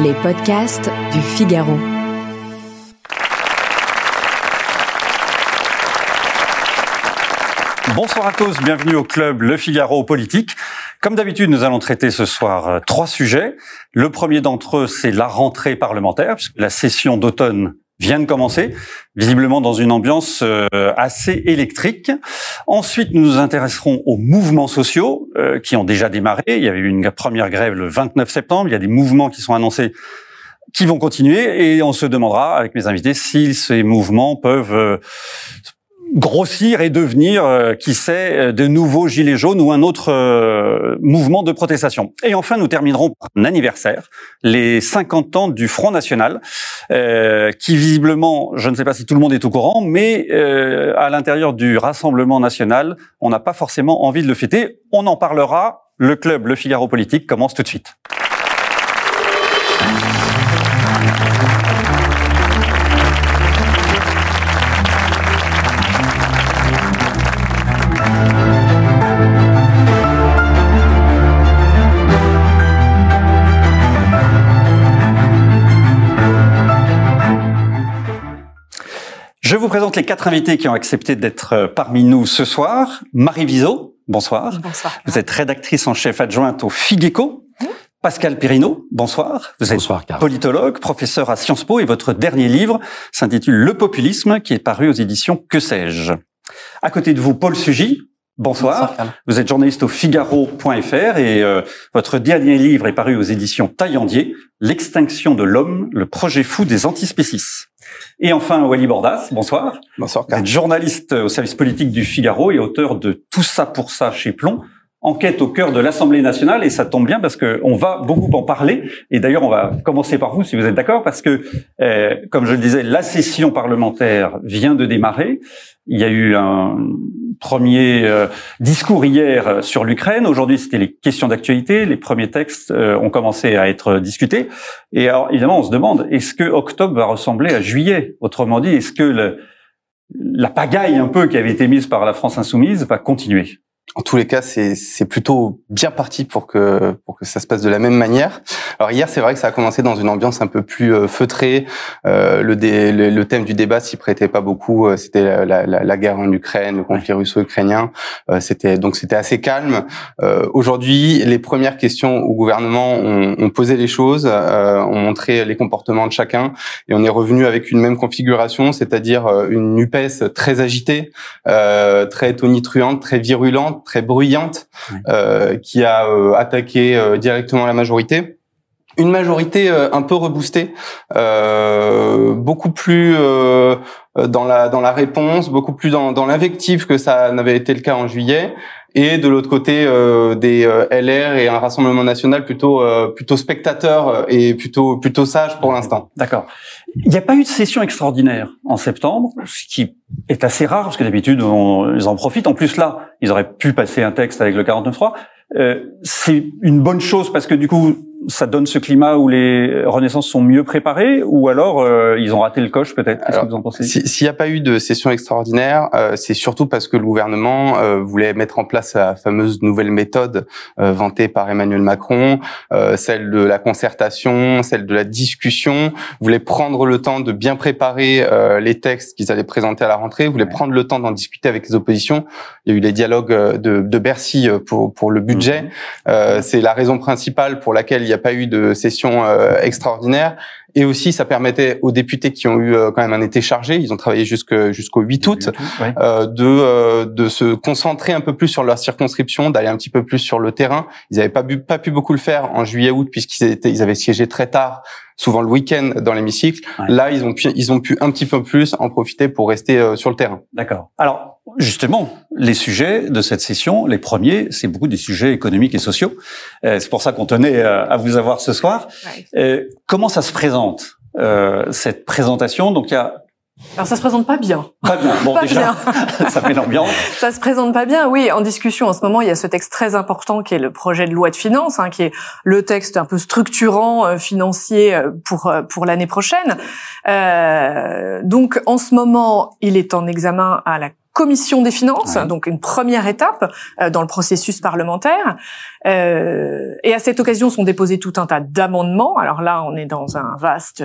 Les podcasts du Figaro. Bonsoir à tous, bienvenue au club Le Figaro Politique. Comme d'habitude, nous allons traiter ce soir euh, trois sujets. Le premier d'entre eux, c'est la rentrée parlementaire, puisque la session d'automne vient de commencer, visiblement dans une ambiance euh, assez électrique. Ensuite, nous nous intéresserons aux mouvements sociaux euh, qui ont déjà démarré. Il y avait eu une première grève le 29 septembre. Il y a des mouvements qui sont annoncés qui vont continuer et on se demandera avec mes invités si ces mouvements peuvent grossir et devenir, euh, qui sait, euh, de nouveaux gilets jaunes ou un autre euh, mouvement de protestation. Et enfin, nous terminerons par un anniversaire, les 50 ans du Front National, qui visiblement, je ne sais pas si tout le monde est au courant, mais à l'intérieur du Rassemblement National, on n'a pas forcément envie de le fêter. On en parlera. Le club Le Figaro Politique commence tout de suite. Je vous présente les quatre invités qui ont accepté d'être euh, parmi nous ce soir. Marie Viseau, bonsoir. Bonsoir. Vous êtes rédactrice en chef adjointe au Figeco. Pascal Pirino, bonsoir. Vous êtes Bonsoir, Carl. politologue, professeur à Sciences Po et votre dernier livre s'intitule Le populisme qui est paru aux éditions Que sais-je. À côté de vous, Paul Sugy. Bonsoir. Bonsoir, Carl. Vous êtes journaliste au Figaro.fr et euh, votre dernier livre est paru aux éditions Taillandier, L'extinction de l'homme, le projet fou des antispécistes. Et enfin, Wally Bordas, bonsoir. Bonsoir, Vous êtes journaliste au service politique du Figaro et auteur de Tout ça pour ça chez Plomb. Enquête au cœur de l'Assemblée nationale et ça tombe bien parce que on va beaucoup en parler et d'ailleurs on va commencer par vous si vous êtes d'accord parce que euh, comme je le disais la session parlementaire vient de démarrer il y a eu un premier euh, discours hier euh, sur l'Ukraine. Aujourd'hui c'était les questions d'actualité. Les premiers textes euh, ont commencé à être discutés. Et alors évidemment on se demande est-ce que octobre va ressembler à juillet? Autrement dit est-ce que le, la pagaille un peu qui avait été mise par la France insoumise va continuer? En tous les cas, c'est c'est plutôt bien parti pour que pour que ça se passe de la même manière. Alors hier, c'est vrai que ça a commencé dans une ambiance un peu plus euh, feutrée. Euh, le, dé- le le thème du débat s'y prêtait pas beaucoup. Euh, C'était la, la- la- guerre en Ukraine, le conflit russo-ukrainien. Euh, c'était donc c'était assez calme. Euh, Aujourd'hui, les premières questions au gouvernement ont, ont posé les choses, euh, ont montré les comportements de chacun, et on est revenu avec une même configuration, c'est-à-dire une Upes très agitée, euh, très tonitruante, très virulente, très bruyante, Oui. euh, qui a euh, attaqué euh, directement la majorité. Une majorité euh, un peu reboostée, euh, beaucoup plus euh, dans la dans la réponse, beaucoup plus dans, dans l'invective que ça n'avait été le cas en juillet. Et de l'autre côté, euh, des euh, LR et un Rassemblement national plutôt euh, plutôt spectateurs et plutôt plutôt sages pour l'instant. D'accord. Il n'y a pas eu de session extraordinaire en septembre, ce qui est assez rare parce que d'habitude ils en profitent. En plus là, ils auraient pu passer un texte avec le 49.3. Euh, c'est une bonne chose parce que du coup, ça donne ce climat où les renaissances sont mieux préparées, ou alors euh, ils ont raté le coche peut-être? Qu'est-ce que Alors, vous en pensez? Si- S'il n'y a pas eu de session extraordinaire, euh, c'est surtout parce que le gouvernement euh, voulait mettre en place la fameuse nouvelle méthode euh, vantée par Emmanuel Macron, euh, celle de la concertation, celle de la discussion, voulait prendre le temps de bien préparer euh, les textes qu'ils allaient présenter à la rentrée, voulait Ouais. prendre le temps d'en discuter avec les oppositions. Il y a eu les dialogues de, de Bercy pour, pour le budget. Euh, c'est la raison principale pour laquelle il n'y a pas eu de session euh, extraordinaire. Et aussi, ça permettait aux députés qui ont eu euh, quand même un été chargé, ils ont travaillé jusque- jusqu'au 8 août, Ouais. euh, de euh, de se concentrer un peu plus sur leur circonscription, d'aller un petit peu plus sur le terrain. Ils n'avaient pas, pu- pas pu beaucoup le faire en juillet-août puisqu'ils étaient, ils avaient siégé très tard, souvent le week-end dans l'hémicycle. Ouais. Là, ils ont pu, ils ont pu un petit peu plus en profiter pour rester euh, sur le terrain. D'accord. Alors, justement, les sujets de cette session, les premiers, c'est beaucoup des sujets économiques et sociaux. Euh, c'est pour ça qu'on tenait euh, à vous avoir ce soir. Euh, comment ça se présente, euh, cette présentation? Donc, il y a Alors ça se présente pas bien. pas bien. Bon, Pas déjà, ça fait l'ambiance. Ça se présente pas bien. Oui, en discussion en ce moment, il y a ce texte très important qui est le projet de loi de finances, hein, qui est le texte un peu structurant euh, financier pour pour l'année prochaine. Euh, donc en ce moment, il est en examen à la commission des finances, Ouais. donc une première étape euh, dans le processus parlementaire. Euh, et à cette occasion sont déposés tout un tas d'amendements. Alors là, on est dans un vaste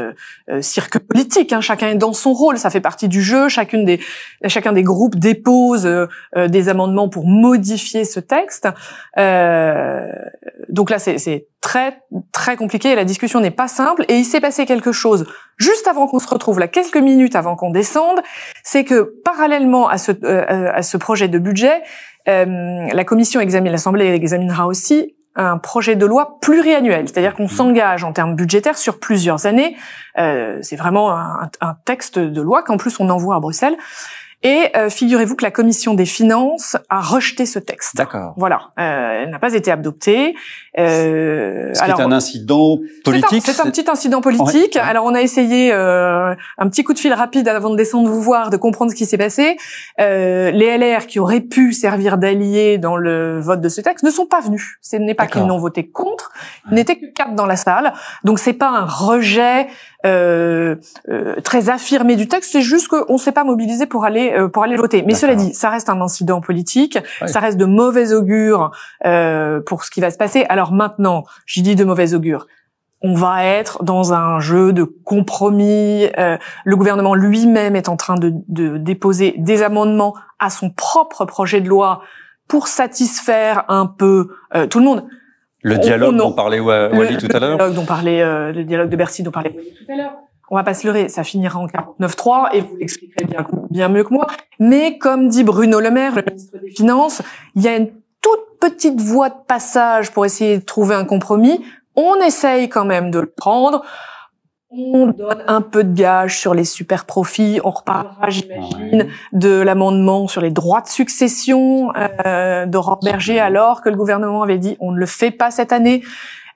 euh, cirque politique. hein. Chacun est dans son rôle, ça fait partie du jeu. Chacune des, chacun des groupes dépose euh, euh, des amendements pour modifier ce texte. Euh, donc là, c'est très très compliqué. La discussion n'est pas simple. Et il s'est passé quelque chose juste avant qu'on se retrouve là, quelques minutes avant qu'on descende, c'est que parallèlement à ce euh, à ce projet de budget, euh, la commission examine, l'Assemblée examinera aussi un projet de loi pluriannuel, c'est-à-dire qu'on s'engage en termes budgétaires sur plusieurs années. Euh, c'est vraiment un, un texte de loi qu'en plus on envoie à Bruxelles. Et euh, figurez-vous que la commission des finances a rejeté ce texte. D'accord. Voilà, euh, elle n'a pas été adoptée. Euh, Ce qui est un incident politique. c'est un, c'est un petit incident politique. Ouais. Alors on a essayé euh, un petit coup de fil rapide avant de descendre vous voir, de comprendre ce qui s'est passé. Euh, les LR qui auraient pu servir d'alliés dans le vote de ce texte ne sont pas venus. Ce n'est pas qu'ils n'ont voté contre, il n'était que quatre dans la salle. Donc c'est pas un rejet euh, euh, très affirmé du texte, c'est juste qu'on s'est pas mobilisé pour aller euh, pour aller voter. Mais cela dit, ça reste un incident politique, ça reste de mauvais augure euh, pour ce qui va se passer. Alors maintenant, j'y dis de mauvais augure. On va être dans un jeu de compromis. Euh, le gouvernement lui-même est en train de, de déposer des amendements à son propre projet de loi pour satisfaire un peu euh, tout le monde. Le dialogue on- dont parlait Wa- Le- Wally tout à Le l'heure. dialogue dont parlait, euh, le dialogue de Bercy dont parlait Wally tout à l'heure. On va pas se leurrer, ça finira en 49.3 et vous l'expliquerez bien, bien mieux que moi. Mais comme dit Bruno Le Maire, le ministre des Finances, il y a une toute petite voie de passage pour essayer de trouver un compromis. On essaye quand même de le prendre. On donne un peu de gage sur les super profits. On reparlera, j'imagine, Ouais. de l'amendement sur les droits de succession euh, d'Aurore Berger, alors que le gouvernement avait dit on ne le fait pas cette année.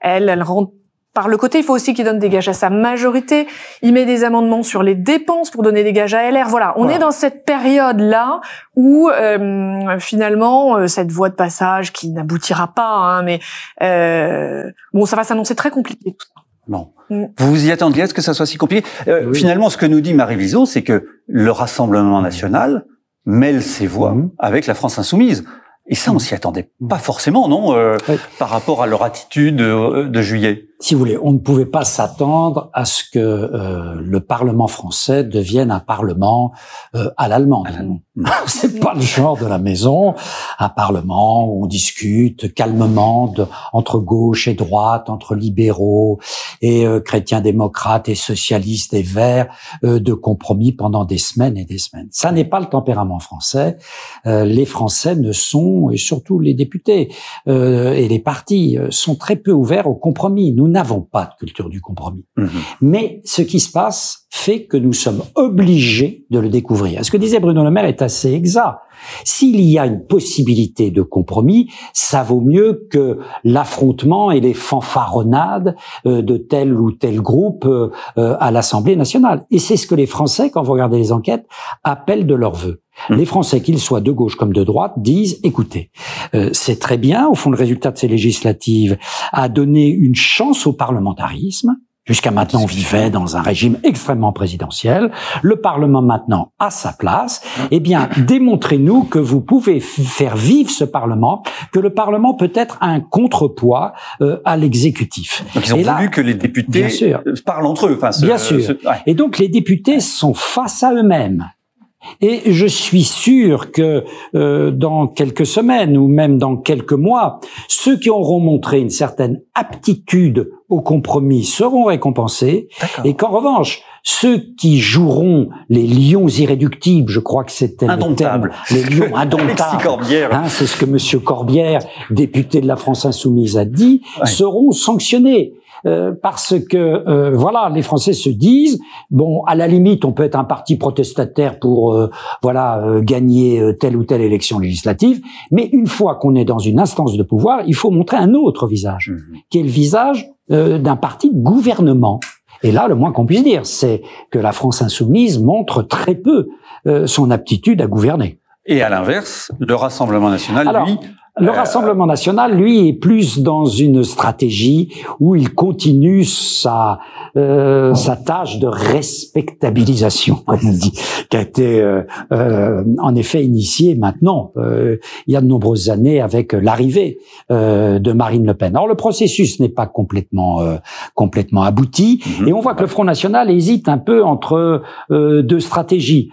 Elle, elle rentre par le côté. Il faut aussi qu'il donne des gages à sa majorité. Il met des amendements sur les dépenses pour donner des gages à LR. Voilà, on Voilà. est dans cette période-là où euh, finalement euh, cette voie de passage qui n'aboutira pas, hein, mais euh, bon, ça va s'annoncer très compliqué. Tout ça. Bon. Mm. Vous vous y attendiez à ce que ça soit si compliqué? Euh, Oui. Finalement, ce que nous dit Marie Viseau, c'est que le Rassemblement national mêle ses voix Mhm. avec la France insoumise. Et ça, on s'y attendait pas forcément, non, euh, Oui. par rapport à leur attitude euh, de juillet? Si vous voulez, on ne pouvait pas s'attendre à ce que euh, le Parlement français devienne un Parlement euh, à l'allemande. C'est pas le genre de la maison, un Parlement où on discute calmement de- entre gauche et droite, entre libéraux et euh, chrétiens démocrates et socialistes et verts, euh, de compromis pendant des semaines et des semaines. Ça n'est pas le tempérament français. Euh, les Français ne sont, et surtout les députés euh, et les partis, sont très peu ouverts au compromis. Nous n'avons pas de culture du compromis. Mhm. Mais ce qui se passe fait que nous sommes obligés de le découvrir. Ce que disait Bruno Le Maire est assez exact. S'il y a une possibilité de compromis, ça vaut mieux que l'affrontement et les fanfaronnades euh, de tel ou tel groupe euh, euh, à l'Assemblée nationale. Et c'est ce que les Français, quand vous regardez les enquêtes, appellent de leur vœu. Mmh. Les Français, qu'ils soient de gauche comme de droite, disent écoutez, euh, c'est très bien. Au fond, le résultat de ces législatives a donné une chance au parlementarisme. Jusqu'à maintenant, on vivait dans un régime extrêmement présidentiel. Le Parlement maintenant a sa place. Eh bien, démontrez-nous que vous pouvez faire vivre ce Parlement, que le Parlement peut être un contrepoids euh, à l'exécutif. Donc ils ont Et là- voulu que les députés Bien sûr. parlent entre eux. Enfin, Bien sûr. ouais. Et donc les députés sont face à eux-mêmes. Et je suis sûr que euh, dans quelques semaines ou même dans quelques mois, ceux qui auront montré une certaine aptitude au compromis seront récompensés, et qu'en revanche, ceux qui joueront les lions irréductibles, je crois que c'était le terme, Indomptables. les lions indomptables, Corbière. Hein, c'est ce que Monsieur Corbière, député de la France insoumise, a dit, Ouais. seront sanctionnés. Euh, parce que euh, voilà, les Français se disent bon, à la limite, on peut être un parti protestataire pour euh, voilà euh, gagner euh, telle ou telle élection législative, mais une fois qu'on est dans une instance de pouvoir, il faut montrer un autre visage, Mhm. qui est le visage euh, d'un parti de gouvernement. Et là, le moins qu'on puisse dire, c'est que la France insoumise montre très peu euh, son aptitude à gouverner. Et à l'inverse, le Rassemblement national, Alors, lui, Le Rassemblement national, lui, est plus dans une stratégie où il continue sa euh, sa tâche de respectabilisation, comme on dit, qui a été euh, euh, en effet initiée maintenant, il y a de nombreuses années, avec l'arrivée de Marine Le Pen. Alors le processus n'est pas complètement complètement abouti, mhm. et on voit que le Front National hésite un peu entre deux stratégies.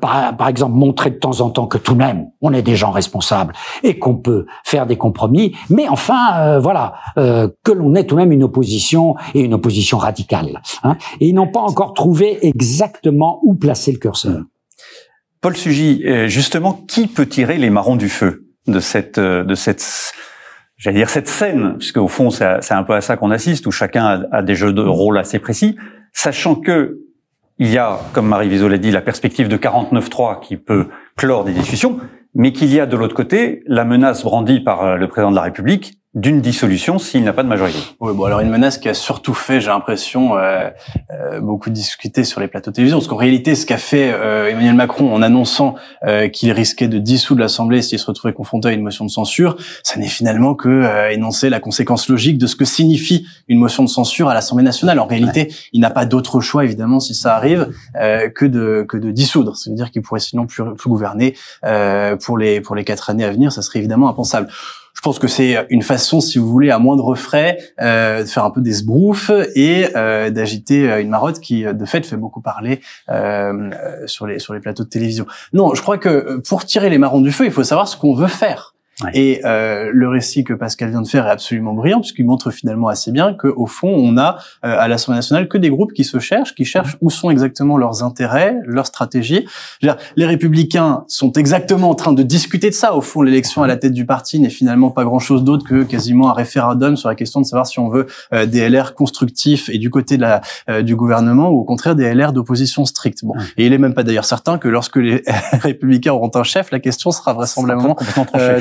Par, par exemple, montrer de temps en temps que tout de même, on est des gens responsables et qu'on peut faire des compromis, mais enfin, voilà, que l'on ait tout de même une opposition et une opposition radicale Hein, et ils n'ont pas encore trouvé exactement où placer le curseur. Paul Sugy, euh, justement, qui peut tirer les marrons du feu de cette, euh, de cette, j'allais dire cette scène, puisque au fond c'est un peu à ça qu'on assiste, où chacun a, des jeux de rôle assez précis, sachant que il y a, comme Marie Viso l'a dit, la perspective de 49-3 qui peut clore des discussions, mais qu'il y a de l'autre côté la menace brandie par euh, le président de la République d'une dissolution s'il n'a pas de majorité. Oui, bon alors une menace qui a surtout fait, j'ai l'impression, euh, euh, beaucoup discuter sur les plateaux de télévision, parce qu'en réalité, ce qu'a fait euh, Emmanuel Macron en annonçant euh, qu'il risquait de dissoudre l'Assemblée s'il se retrouvait confronté à une motion de censure, ça n'est finalement que euh, énoncer la conséquence logique de ce que signifie une motion de censure à l'Assemblée nationale. En réalité, il n'a pas d'autre choix, évidemment, si ça arrive, que de que de dissoudre. Ça veut dire qu'il pourrait sinon plus, plus gouverner pour les pour les quatre années à venir. Ça serait évidemment impensable. Je pense que c'est une façon, si vous voulez, à moindre frais, euh, de faire un peu des sbroufs et euh, d'agiter euh, une marotte qui, de fait, fait beaucoup parler euh, sur les sur les plateaux de télévision. Non, je crois que pour tirer les marrons du feu, il faut savoir ce qu'on veut faire. Et euh, le récit que Pascal vient de faire est absolument brillant puisqu'il montre finalement assez bien qu'au fond, on a euh, à l'Assemblée nationale que des groupes qui se cherchent, qui cherchent où sont exactement leurs intérêts, leurs stratégies. Dire, les républicains sont exactement en train de discuter de ça. Au fond, l'élection à la tête du parti n'est finalement pas grand-chose d'autre que quasiment un référendum sur la question de savoir si on veut euh, des LR constructifs et du côté de la, euh, du gouvernement ou au contraire des LR d'opposition stricte. Bon, et il est même pas d'ailleurs certain que lorsque les républicains auront un chef, la question sera vraisemblablement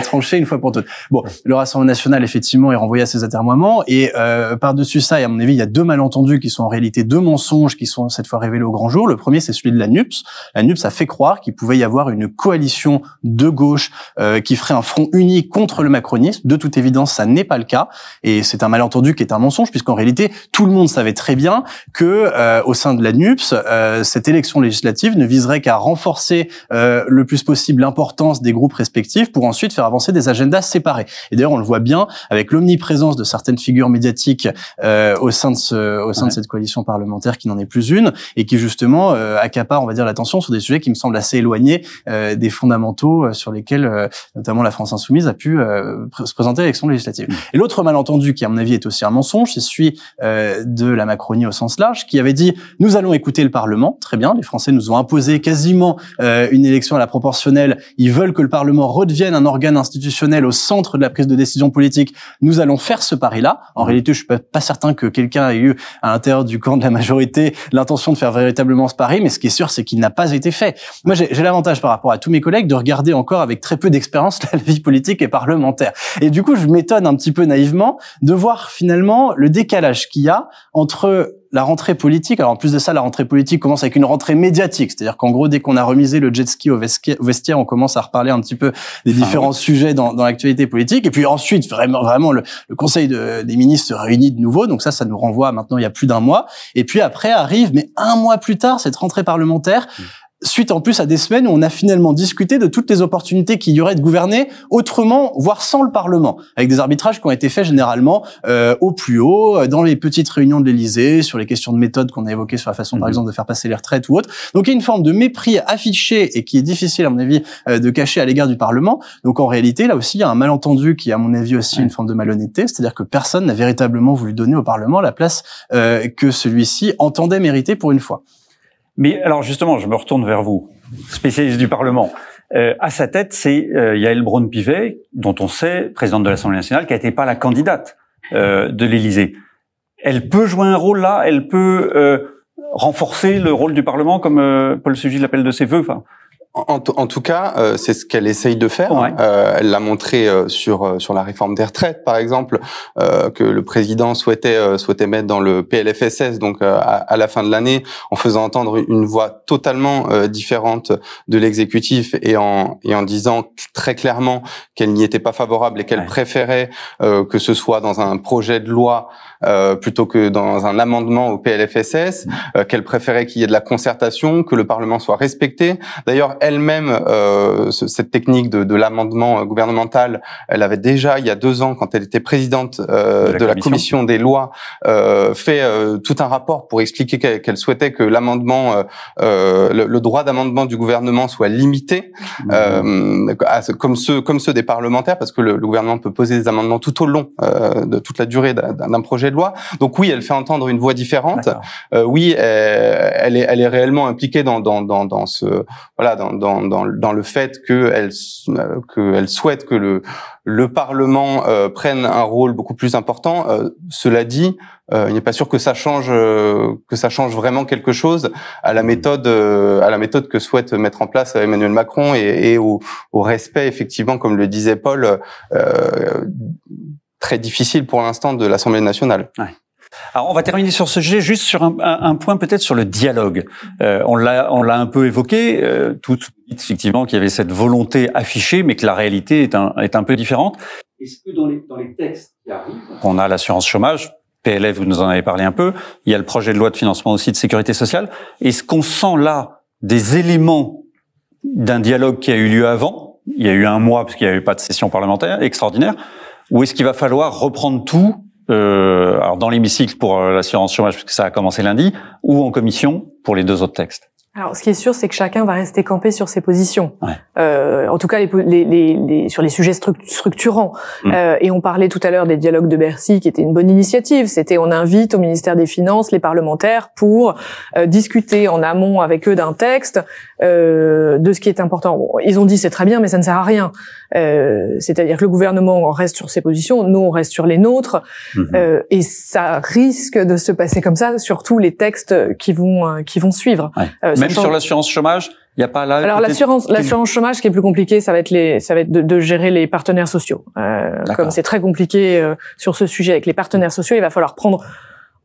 tranchée une fois pour toutes. Bon, le Rassemblement national effectivement est renvoyé à ses atermoiements et euh, par-dessus ça, et à mon avis, il y a deux malentendus qui sont en réalité deux mensonges qui sont cette fois révélés au grand jour. Le premier, c'est celui de la NUPS. La NUPS a fait croire qu'il pouvait y avoir une coalition de gauche euh, qui ferait un front uni contre le macronisme. De toute évidence, ça n'est pas le cas et c'est un malentendu qui est un mensonge puisqu'en réalité, tout le monde savait très bien que euh, au sein de la NUPS, euh, cette élection législative ne viserait qu'à renforcer euh, le plus possible l'importance des groupes respectifs pour ensuite faire avancer des agendas séparés. Et d'ailleurs, on le voit bien avec l'omniprésence de certaines figures médiatiques euh, au sein de ce, au sein de cette coalition parlementaire qui n'en est plus une et qui justement euh, accapare, on va dire, l'attention sur des sujets qui me semblent assez éloignés euh, des fondamentaux euh, sur lesquels euh, notamment la France insoumise a pu se présenter à l'élection législative. Mmh. Et l'autre malentendu qui, à mon avis, est aussi un mensonge, c'est celui de la Macronie au sens large, qui avait dit nous allons écouter le Parlement. Très bien, les Français nous ont imposé quasiment une élection à la proportionnelle. Ils veulent que le Parlement redevienne un organe institutionnel au centre de la prise de décision politique, nous allons faire ce pari-là. En réalité, je suis pas, pas certain que quelqu'un ait eu à l'intérieur du camp de la majorité l'intention de faire véritablement ce pari, mais ce qui est sûr, c'est qu'il n'a pas été fait. Moi, j'ai l'avantage par rapport à tous mes collègues de regarder encore avec très peu d'expérience la vie politique et parlementaire. Et du coup, je m'étonne un petit peu naïvement de voir finalement le décalage qu'il y a entre la rentrée politique, alors en plus de ça, la rentrée politique commence avec une rentrée médiatique, c'est-à-dire qu'en gros, dès qu'on a remisé le jet ski au vestiaire, on commence à reparler un petit peu des différents sujets dans, dans l'actualité politique, et puis ensuite, vraiment, vraiment, le, Conseil des ministres se réunit de nouveau, donc ça, ça nous renvoie maintenant il y a plus d'un mois, et puis après arrive, mais un mois plus tard, cette rentrée parlementaire, mmh suite en plus à des semaines où on a finalement discuté de toutes les opportunités qu'il y aurait de gouverner autrement, voire sans le Parlement, avec des arbitrages qui ont été faits généralement euh, au plus haut, euh, dans les petites réunions de l'Élysée, sur les questions de méthode qu'on a évoquées sur la façon, par mhm. exemple, de faire passer les retraites ou autre. Donc il y a une forme de mépris affiché et qui est difficile, à mon avis, euh, de cacher à l'égard du Parlement. Donc en réalité, là aussi, il y a un malentendu qui, à mon avis, aussi une forme de malhonnêteté, c'est-à-dire que personne n'a véritablement voulu donner au Parlement la place euh, que celui-ci entendait mériter pour une fois. Mais alors justement, je me retourne vers vous, spécialiste du Parlement. Euh, à sa tête, c'est euh, Yael Braun-Pivet, dont on sait, présidente de l'Assemblée nationale, qui n'était pas la candidate euh, de l'Élysée. Elle peut jouer un rôle là, elle peut euh, renforcer le rôle du Parlement, comme euh, Paul Sugy l'appelle de ses voeux. En, en, tout cas, euh, c'est ce qu'elle essaye de faire. Ouais. Euh, elle l'a montré euh, sur euh, sur la réforme des retraites, par exemple, euh, que le président souhaitait euh, souhaitait mettre dans le PLFSS, donc euh, à, à, la fin de l'année, en faisant entendre une voix totalement euh, différente de l'exécutif et en et en disant très clairement qu'elle n'y était pas favorable et qu'elle Ouais. préférait euh, que ce soit dans un projet de loi euh, plutôt que dans un amendement au PLFSS, euh, qu'elle préférait qu'il y ait de la concertation, que le Parlement soit respecté. D'ailleurs, elle-même, euh, ce- cette technique de, de l'amendement gouvernemental, elle avait déjà, il y a deux ans, quand elle était présidente euh, De la de, la commission. commission des lois, euh, fait euh, tout un rapport pour expliquer qu'elle souhaitait que l'amendement, le, le droit d'amendement du gouvernement soit limité, euh, à ce- comme ceux comme ceux des parlementaires, parce que le, le gouvernement peut poser des amendements tout au long euh, de toute la durée d'un d'un projet de loi. Donc oui, elle fait entendre une voix différente. Euh, oui, euh, elle est, elle est réellement impliquée dans, dans, dans, dans ce, voilà, dans, dans, dans, dans le fait qu'elle, euh, qu'elle souhaite que le, le Parlement euh, prenne un rôle beaucoup plus important. Euh, cela dit, euh, il n'est pas sûr que ça change, euh, que ça change vraiment quelque chose à la méthode, euh, à la méthode que souhaite mettre en place Emmanuel Macron et, et au, au respect, effectivement, comme le disait Paul, euh, très difficile pour l'instant de l'Assemblée nationale. Alors, on va terminer sur ce sujet, juste sur un, un- point peut-être sur le dialogue. Euh, on l'a, on l'a un peu évoqué. Euh, tout effectivement qu'il y avait cette volonté affichée, mais que la réalité est un, est un peu différente. Est-ce que dans les, dans les textes qui arrivent, on a l'assurance chômage, PLF, vous nous en avez parlé un peu. Il y a le projet de loi de financement aussi de sécurité sociale. Est-ce qu'on sent là des éléments d'un dialogue qui a eu lieu avant Il y a eu un mois parce qu'il n'y avait pas de session parlementaire extraordinaire. Ou est-ce qu'il va falloir reprendre tout euh, alors dans l'hémicycle pour euh, l'assurance chômage parce que ça a commencé lundi, ou en commission pour les deux autres textes? Alors, ce qui est sûr, c'est que chacun va rester campé sur ses positions. Ouais. Euh, en tout cas, les, les, les, les- sur les sujets struc- structurants. Mm. Euh, et on parlait tout à l'heure des dialogues de Bercy, qui était une bonne initiative. C'était on invite au ministère des Finances les parlementaires pour euh, discuter en amont avec eux d'un texte euh, de ce qui est important. Bon, ils ont dit c'est très bien, mais ça ne sert à rien. Euh, C'est-à-dire que le gouvernement reste sur ses positions, nous on reste sur les nôtres. Mhm. Euh, et ça risque de se passer comme ça sur tous les textes qui vont euh, qui vont suivre. Ouais. Euh, Même sur l'assurance chômage, il n'y a pas là. alors l'assurance, l'assurance chômage, qui est plus compliqué, ça va être les, ça va être de, de gérer les partenaires sociaux. Euh, comme c'est très compliqué euh, sur ce sujet avec les partenaires sociaux, il va falloir prendre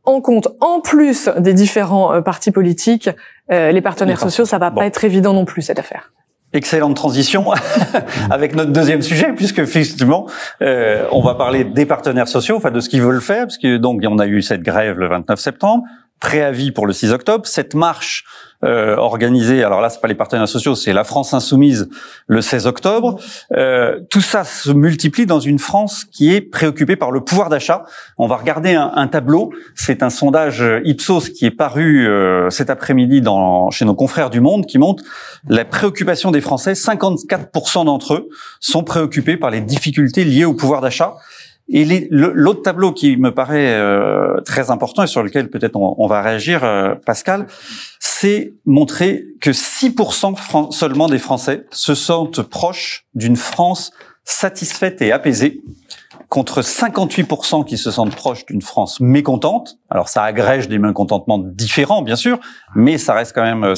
en compte, en plus des différents euh, partis politiques, euh, les partenaires sociaux. Ça va Bon. pas être évident non plus cette affaire. Excellente transition avec notre deuxième sujet, puisque effectivement, euh, on va parler des partenaires sociaux, enfin de ce qu'ils veulent faire, parce que donc on a eu cette grève le 29 septembre, préavis pour le 6 octobre, cette marche euh, organisée, alors là c'est pas les partenaires sociaux, c'est la France insoumise le 16 octobre. Euh, tout ça se multiplie dans une France qui est préoccupée par le pouvoir d'achat. On va regarder un, tableau. C'est un sondage Ipsos qui est paru euh, cet après-midi dans chez nos confrères du Monde, qui montre la préoccupation des Français. 54% d'entre eux sont préoccupés par les difficultés liées au pouvoir d'achat. Et l'autre tableau qui me paraît euh, très important et sur lequel peut-être on, on va réagir, euh, Pascal, c'est montrer que 6% fran- seulement des Français se sentent proches d'une France satisfaite et apaisée, contre 58% qui se sentent proches d'une France mécontente. Alors ça agrège des mécontentements différents, bien sûr, mais ça reste quand même euh,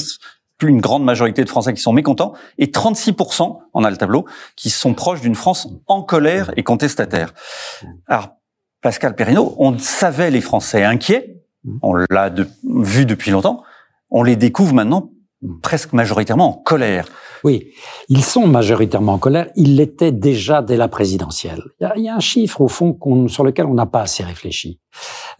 plus une grande majorité de Français qui sont mécontents, et 36%, on a le tableau, qui sont proches d'une France en colère et contestataire. Alors, Pascal Perrineau, on savait les Français inquiets, on l'a vu depuis longtemps, on les découvre maintenant presque majoritairement en colère. Oui, ils sont majoritairement en colère. Ils l'étaient déjà dès la présidentielle. Il y a, un chiffre au fond sur lequel on n'a pas assez réfléchi.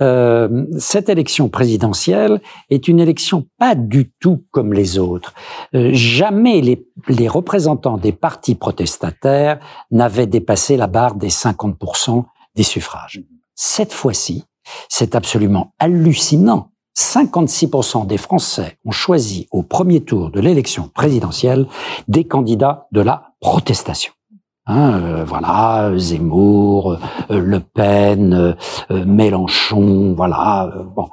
Euh, cette élection présidentielle est une élection pas du tout comme les autres. Euh, jamais les, les représentants des partis protestataires n'avaient dépassé la barre des 50% des suffrages. Cette fois-ci, c'est absolument hallucinant. 56% des Français ont choisi au premier tour de l'élection présidentielle des candidats de la protestation. Hein, euh, voilà, Zemmour, euh, Le Pen, euh, euh, Mélenchon, voilà. bon,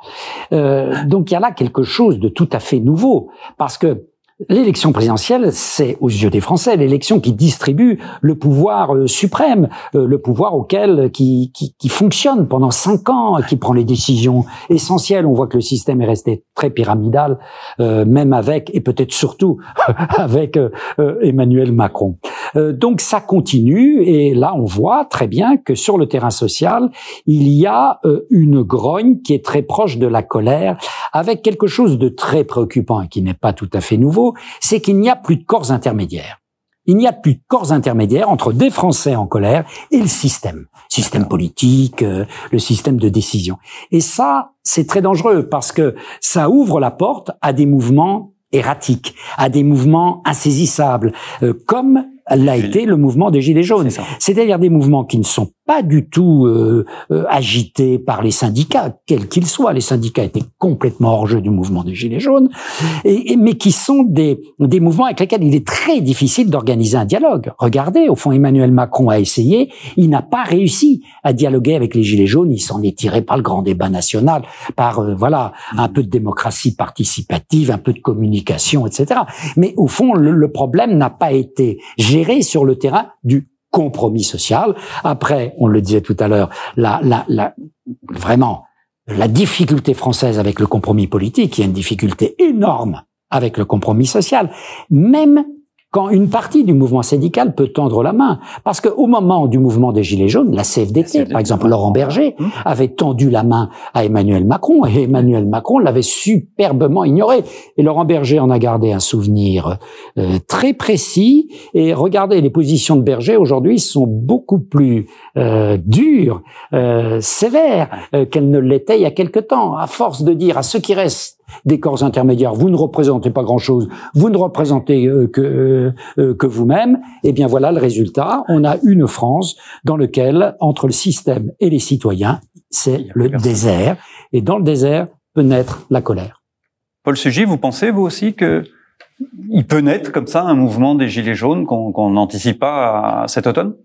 donc il y a là quelque chose de tout à fait nouveau, parce que L'élection présidentielle, c'est aux yeux des Français l'élection qui distribue le pouvoir euh, suprême, euh, le pouvoir auquel qui, qui, qui, fonctionne pendant cinq ans, qui prend les décisions essentielles. On voit que le système est resté très pyramidal, euh, même avec et peut-être surtout avec Emmanuel Macron. donc ça continue et là on voit très bien que sur le terrain social il y a une grogne qui est très proche de la colère, avec quelque chose de très préoccupant et qui n'est pas tout à fait nouveau c'est qu'il n'y a plus de corps intermédiaires. Il n'y a plus de corps intermédiaires entre des Français en colère et le système, système politique, euh, le système de décision. Et ça, c'est très dangereux parce que ça ouvre la porte à des mouvements erratiques, à des mouvements insaisissables, euh, comme l'a été le mouvement des Gilets jaunes. C'est-à-dire des mouvements qui ne sont pas du tout euh, euh, agités par les syndicats, quels qu'ils soient. Les syndicats étaient complètement hors jeu du mouvement des Gilets jaunes, et, mais qui sont des, des mouvements avec lesquels il est très difficile d'organiser un dialogue. Regardez, au fond, Emmanuel Macron a essayé, il n'a pas réussi à dialoguer avec les Gilets jaunes, il s'en est tiré par le grand débat national, par euh, voilà un peu de démocratie participative, un peu de communication, etc. Mais au fond, le, le problème n'a pas été géré sur le terrain du compromis social. Après, on le disait tout à l'heure, la, la, la, vraiment, la difficulté française avec le compromis politique, il y a une difficulté énorme avec le compromis social. Même quand une partie du mouvement syndical peut tendre la main. Parce qu'au moment du mouvement des Gilets jaunes, la CFDT, par exemple, Laurent Berger, mmh. avait tendu la main à Emmanuel Macron, et Emmanuel Macron l'avait superbement ignoré. Et Laurent Berger en a gardé un souvenir euh, très précis. Et regardez, les positions de Berger aujourd'hui sont beaucoup plus euh, dures, euh, sévères, euh, qu'elles ne l'étaient il y a quelque temps. À force de dire à ceux qui restent des corps intermédiaires, vous ne représentez pas grand-chose, vous ne représentez euh, que, euh, euh, que vous-même, et eh bien voilà le résultat. On a une France dans laquelle, entre le système et les citoyens, c'est le désert. Et dans le désert peut naître la colère. Paul Sugy, vous pensez, vous aussi, que il peut naître comme ça un mouvement des Gilets jaunes qu'on n'anticipe pas à cet automne?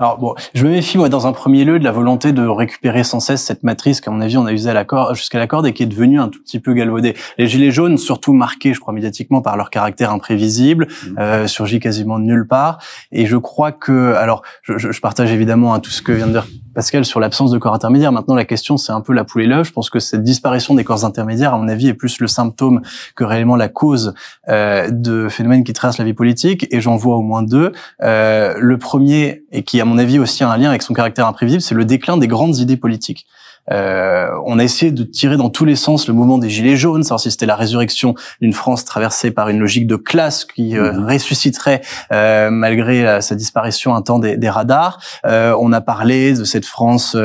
Alors bon, je me méfie moi dans un premier lieu de la volonté de récupérer sans cesse cette matrice qu'à mon avis on a usé à jusqu'à la corde et qui est devenue un tout petit peu galvaudée. Les gilets jaunes, surtout marqués, je crois médiatiquement par leur caractère imprévisible, mmh. euh, surgit quasiment de nulle part. Et je crois que, alors, je, je partage évidemment hein, tout ce que vient de dire Pascal sur l'absence de corps intermédiaires. Maintenant, la question c'est un peu la poule et l'œuf. Je pense que cette disparition des corps intermédiaires, à mon avis, est plus le symptôme que réellement la cause euh, de phénomènes qui traversent la vie politique. Et j'en vois au moins deux. Euh, le premier et qui, à mon avis, aussi a un lien avec son caractère imprévisible, c'est le déclin des grandes idées politiques. Euh, on a essayé de tirer dans tous les sens le mouvement des gilets jaunes, savoir si c'était la résurrection d'une France traversée par une logique de classe qui euh, mhm. ressusciterait euh, malgré euh, sa disparition un temps des, des radars. Euh, on a parlé de cette France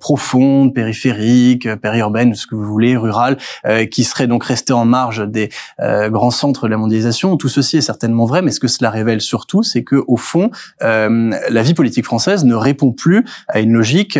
profonde, périphérique, périurbaine, ce que vous voulez, rurale, qui serait donc restée en marge des grands centres de la mondialisation. Tout ceci est certainement vrai, mais ce que cela révèle surtout, c'est que au fond, la vie politique française ne répond plus à une logique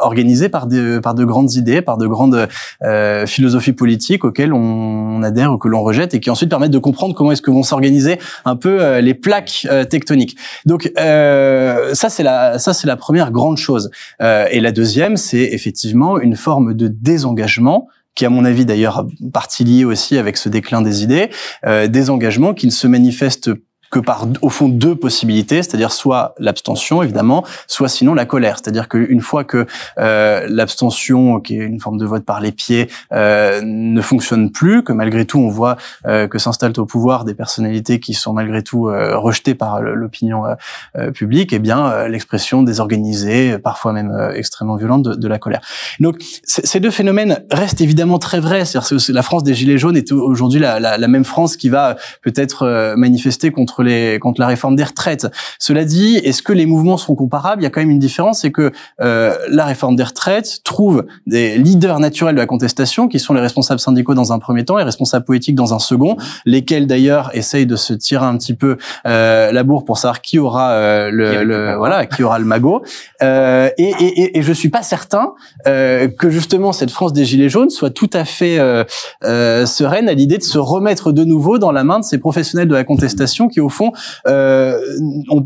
organisé par de, par de grandes idées, par de grandes euh, philosophies politiques auxquelles on, adhère ou que l'on rejette et qui ensuite permettent de comprendre comment est-ce que vont s'organiser un peu euh, les plaques euh, tectoniques. Donc ça c'est la ça c'est la première grande chose. et la deuxième c'est effectivement une forme de désengagement qui à mon avis d'ailleurs partie liée aussi avec ce déclin des idées, euh, des engagements qui ne se manifestent que par au fond deux possibilités, c'est-à-dire soit l'abstention évidemment, soit sinon la colère. C'est-à-dire qu'une fois que euh, l'abstention, qui est une forme de vote par les pieds, euh, ne fonctionne plus, que malgré tout on voit euh, que s'installent au pouvoir des personnalités qui sont malgré tout euh, rejetées par l'opinion euh, euh, publique, eh bien l'expression désorganisée, parfois même extrêmement violente de, de, la colère. Donc ces deux phénomènes restent évidemment très vrais. C'est-à-dire que la France des gilets jaunes est aujourd'hui la, la, la, même France qui va peut-être manifester contre contre la réforme des retraites. Cela dit, est-ce que les mouvements sont comparables? Il y a quand même une différence, c'est que euh, la réforme des retraites trouve des leaders naturels de la contestation, qui sont les responsables syndicaux dans un premier temps, les responsables politiques dans un second, lesquels d'ailleurs essayent de se tirer un petit peu euh, la bourre pour savoir qui aura euh, le, voilà qui aura le magot. Euh, et, et, et, je suis pas certain euh, que justement cette France des gilets jaunes soit tout à fait euh, sereine à l'idée de se remettre de nouveau dans la main de ces professionnels de la contestation qui au fond, euh,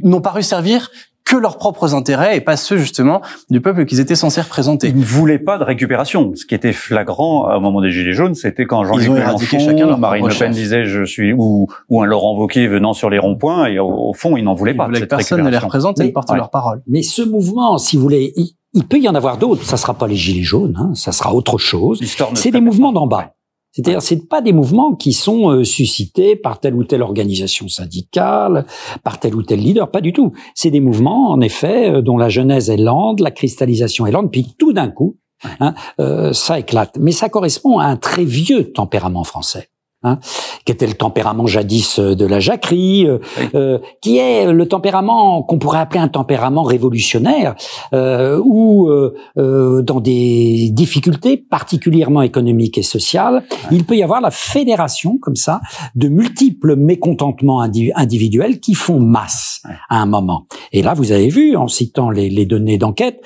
n'ont paru servir que leurs propres intérêts et pas ceux justement du peuple qu'ils étaient censés représenter. Ils ne voulaient pas de récupération. Ce qui était flagrant au moment des Gilets jaunes, c'était quand Jean-Luc Mélenchon, chacun Marine Le Pen disait je suis ou, ou un Laurent Wauquiez venant sur les ronds-points et au, fond ils n'en voulaient pas. Voulaient que personne ne les représente et ils portent leur parole. Mais ce mouvement, si vous voulez, il, peut y en avoir d'autres. Ça sera pas les Gilets jaunes, hein, ça sera autre chose. C'est des mouvements d'en bas. C'est-à-dire, c'est pas des mouvements qui sont euh, suscités par telle ou telle organisation syndicale, par tel ou tel leader, pas du tout. C'est des mouvements, en effet, euh, dont la genèse est lente, la cristallisation est lente, puis tout d'un coup, hein, euh, ça éclate. Mais ça correspond à un très vieux tempérament français. Hein, qui était le tempérament jadis euh, de la jacquerie, euh, euh, qui est le tempérament qu'on pourrait appeler un tempérament révolutionnaire, euh, où dans des difficultés particulièrement économiques et sociales, il peut y avoir la fédération comme ça de multiples mécontentements individuels qui font masse à un moment. Et là, vous avez vu, en citant les, les données d'enquête,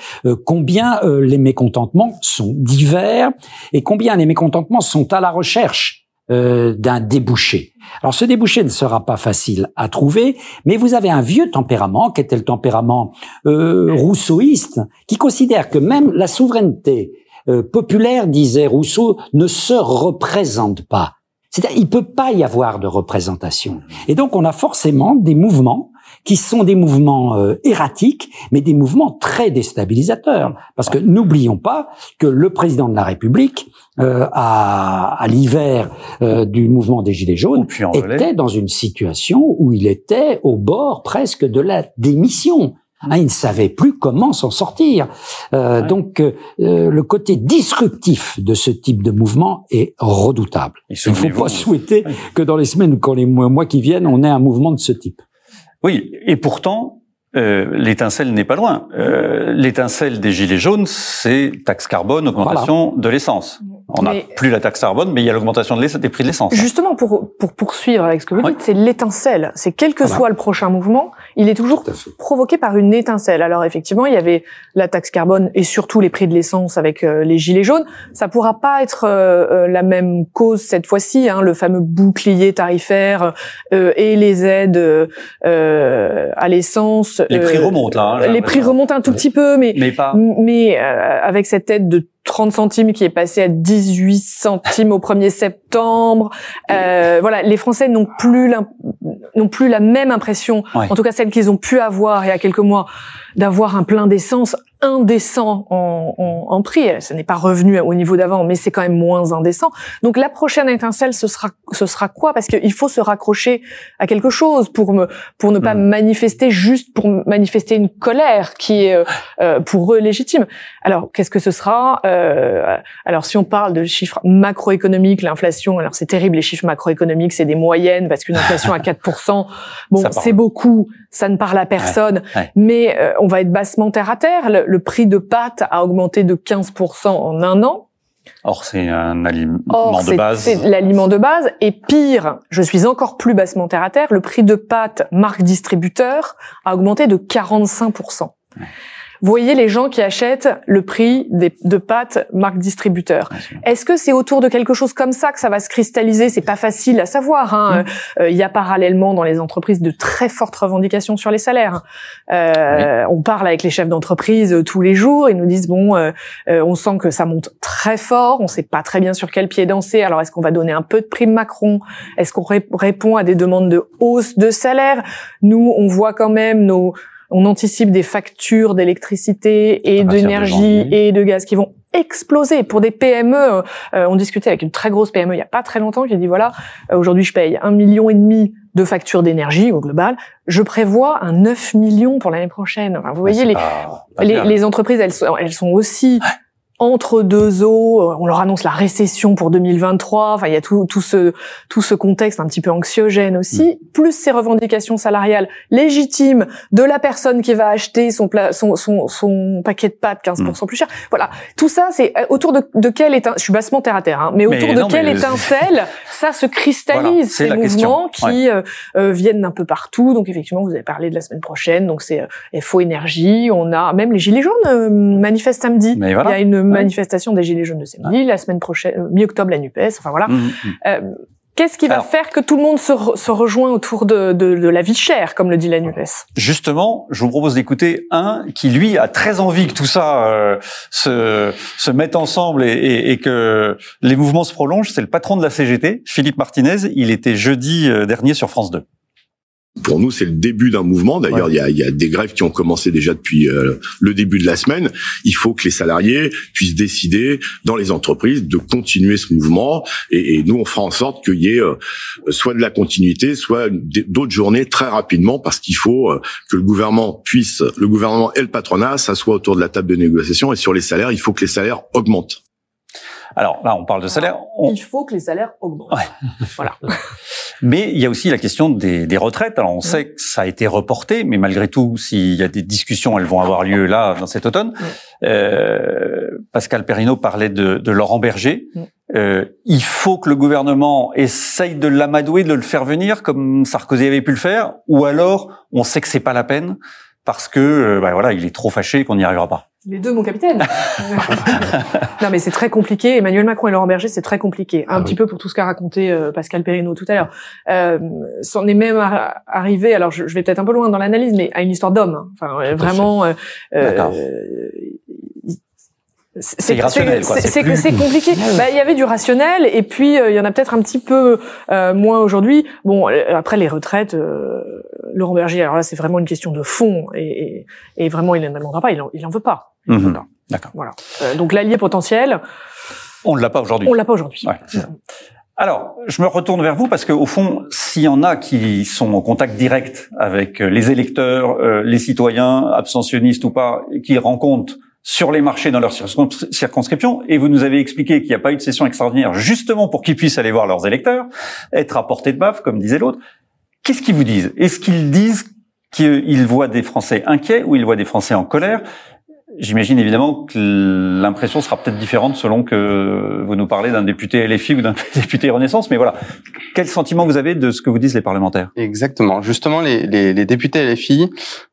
combien les mécontentements sont divers et combien les mécontentements sont à la recherche euh, d'un débouché. Alors ce débouché ne sera pas facile à trouver, mais vous avez un vieux tempérament qui était le tempérament euh, rousseauiste, qui considère que même la souveraineté euh, populaire, disait Rousseau, ne se représente pas. C'est-à-dire, il peut pas y avoir de représentation. Et donc, on a forcément des mouvements qui sont des mouvements euh, erratiques, mais des mouvements très déstabilisateurs. Parce que n'oublions pas que le président de la République, euh, à, à l'hiver euh, du mouvement des Gilets jaunes, était dans une situation où il était au bord presque de la démission. Hein, il ne savait plus comment s'en sortir. Euh, Donc, euh, le côté disruptif de ce type de mouvement est redoutable. Il ne faut pas souhaiter que dans les semaines ou les mois qui viennent, on ait un mouvement de ce type. Oui, et pourtant, euh, l'étincelle n'est pas loin. Euh, l'étincelle des gilets jaunes, c'est taxe carbone, augmentation de l'essence. On n'a plus la taxe carbone, mais il y a l'augmentation de des prix de l'essence. Justement, pour, pour poursuivre avec ce que vous dites, c'est l'étincelle. C'est quel que soit le prochain mouvement, il est toujours provoqué par une étincelle. Alors effectivement, il y avait la taxe carbone et surtout les prix de l'essence avec euh, les gilets jaunes. Ça pourra pas être euh, euh, la même cause cette fois-ci, hein, le fameux bouclier tarifaire et les aides à l'essence. Les prix remontent là. Hein, les prix remontent un tout petit peu, mais mais, pas... mais avec cette aide de 30 centimes qui est passé à 18 centimes au 1er septembre. Euh, voilà, les Français n'ont plus n'ont plus la même impression, en tout cas celle qu'ils ont pu avoir il y a quelques mois, d'avoir un plein d'essence indécent en, en, en prix. Ce n'est pas revenu au niveau d'avant, mais c'est quand même moins indécent. Donc la prochaine étincelle, ce sera ce sera quoi? Parce qu'il faut se raccrocher à quelque chose pour me pour ne pas hmm. manifester juste pour manifester une colère qui est euh, euh, pour eux légitime. Alors qu'est-ce que ce sera? Euh, Alors si on parle de chiffres macroéconomiques, l'inflation, alors c'est terrible les chiffres macroéconomiques, c'est des moyennes parce qu'une inflation à 4%, bon c'est beaucoup, ça ne parle à personne, mais euh, on va être bassement terre à terre. Le, prix de pâte a augmenté de 15% en un an. Or, c'est un aliment de base. C'est l'aliment de base. Et pire, je suis encore plus bassement terre à terre, le prix de pâte marque distributeur a augmenté de 45% voyez les gens qui achètent le prix des, de pâtes marque distributeur. Est-ce que c'est autour de quelque chose comme ça que ça va se cristalliser? C'est pas facile à savoir. Hein. Euh, il y a parallèlement dans les entreprises de très fortes revendications sur les salaires. Euh, On parle avec les chefs d'entreprise euh, tous les jours. Ils nous disent bon, euh, on sent que ça monte très fort. On sait pas très bien sur quel pied danser. Alors est-ce qu'on va donner un peu de prime Macron? Est-ce qu'on répond à des demandes de hausse de salaire? Nous, on voit quand même nos on anticipe des factures d'électricité et d'énergie et de gaz qui vont exploser pour des PME. Euh, on discutait avec une très grosse PME il y a pas très longtemps qui a dit voilà euh, aujourd'hui je paye un million et demi de factures d'énergie au global. Je prévois un 9 millions pour l'année prochaine. vous voyez les, les, entreprises elles sont, elles sont aussi entre deux eaux, on leur annonce la récession pour 2023. Enfin, il y a tout, tout ce tout ce contexte un petit peu anxiogène aussi, mm. plus ces revendications salariales légitimes de la personne qui va acheter son son, son, son paquet de pâtes 15% mm. plus cher. Voilà, tout ça, c'est euh, autour de, de quel étincelle. Je suis bassement terre à terre, hein, mais autour de quelle étincelle ça se cristallise ces mouvements qui euh, euh, viennent d'un peu partout. Donc effectivement, vous avez parlé de la semaine prochaine. Donc c'est FO énergie. On a même les gilets jaunes manifestent samedi. Il y a une manifestation des Gilets jaunes de samedi, la semaine prochaine, euh, mi-octobre, la NUPES, enfin voilà. Mmh, mmh. Euh, Qu'est-ce qui va faire que tout le monde se, re- se rejoint autour de, de, de la vie chère, comme le dit la NUPES? Justement, je vous propose d'écouter un qui, lui, a très envie que tout ça euh, se, se mette ensemble et, et- et que les mouvements se prolongent. C'est le patron de la CGT, Philippe Martinez. Il était jeudi euh, dernier sur France 2. Pour nous, c'est le début d'un mouvement. D'ailleurs, il y, a, il y a des grèves qui ont commencé déjà depuis euh, le début de la semaine. Il faut que les salariés puissent décider dans les entreprises de continuer ce mouvement. Et, et nous, on fera en sorte qu'il y ait euh, soit de la continuité, soit d'autres journées très rapidement, parce qu'il faut euh, que le gouvernement puisse, le gouvernement et le patronat s'assoient autour de la table de négociation. Et sur les salaires, il faut que les salaires augmentent. Alors là, on parle de salaire. On- Il faut que les salaires augmentent. Voilà. Mais il y a aussi la question des, des retraites. Alors on sait que ça a été reporté, mais malgré tout, s'il y a des discussions, elles vont avoir lieu là dans cet automne. Euh, Pascal Perrineau parlait de, de Laurent Berger. Euh, il faut que le gouvernement essaye de l'amadouer, de le faire venir comme Sarkozy avait pu le faire, ou alors on sait que c'est pas la peine parce que bah, voilà, il est trop fâché qu'on n'y arrivera pas. Les deux, mon capitaine. non, mais c'est très compliqué. Emmanuel Macron et Laurent Berger, c'est très compliqué. Un Ah petit oui. peu pour tout ce qu'a raconté euh, Pascal Perrineau tout à l'heure. Euh, c'en est même ar- arrivé, alors je, je vais peut-être un peu loin dans l'analyse, mais à une histoire d'homme. hein. Enfin, euh, vraiment... euh, c'est irrationnel, quoi. c'est- plus- compliqué. Bah, il y avait du rationnel et puis euh, il y en a peut-être un petit peu euh, moins aujourd'hui. Bon, après les retraites, euh, Laurent Berger, alors là c'est vraiment une question de fond et, et, et vraiment il n'en demandera pas, il en, il en veut pas. Mhm. D'accord. Voilà. Euh, donc l'allié potentiel, On ne l'a pas aujourd'hui. on l'a pas aujourd'hui. Ouais. Alors, je me retourne vers vous parce qu'au fond, s'il y en a qui sont en contact direct avec euh, les électeurs, euh, les citoyens, abstentionnistes ou pas, qui rencontrent sur les marchés dans leur circons- circonscription, et vous nous avez expliqué qu'il n'y a pas eu de session extraordinaire justement pour qu'ils puissent aller voir leurs électeurs, être à portée de baffe, comme disait l'autre, qu'est-ce qu'ils vous disent? Est-ce qu'ils disent qu'ils voient des Français inquiets ou ils voient des Français en colère? J'imagine évidemment que l'impression sera peut-être différente selon que vous nous parlez d'un député LFI ou d'un député Renaissance, mais voilà. Quel sentiment vous avez de ce que vous disent les parlementaires? Exactement. Justement, les, les, les députés LFI,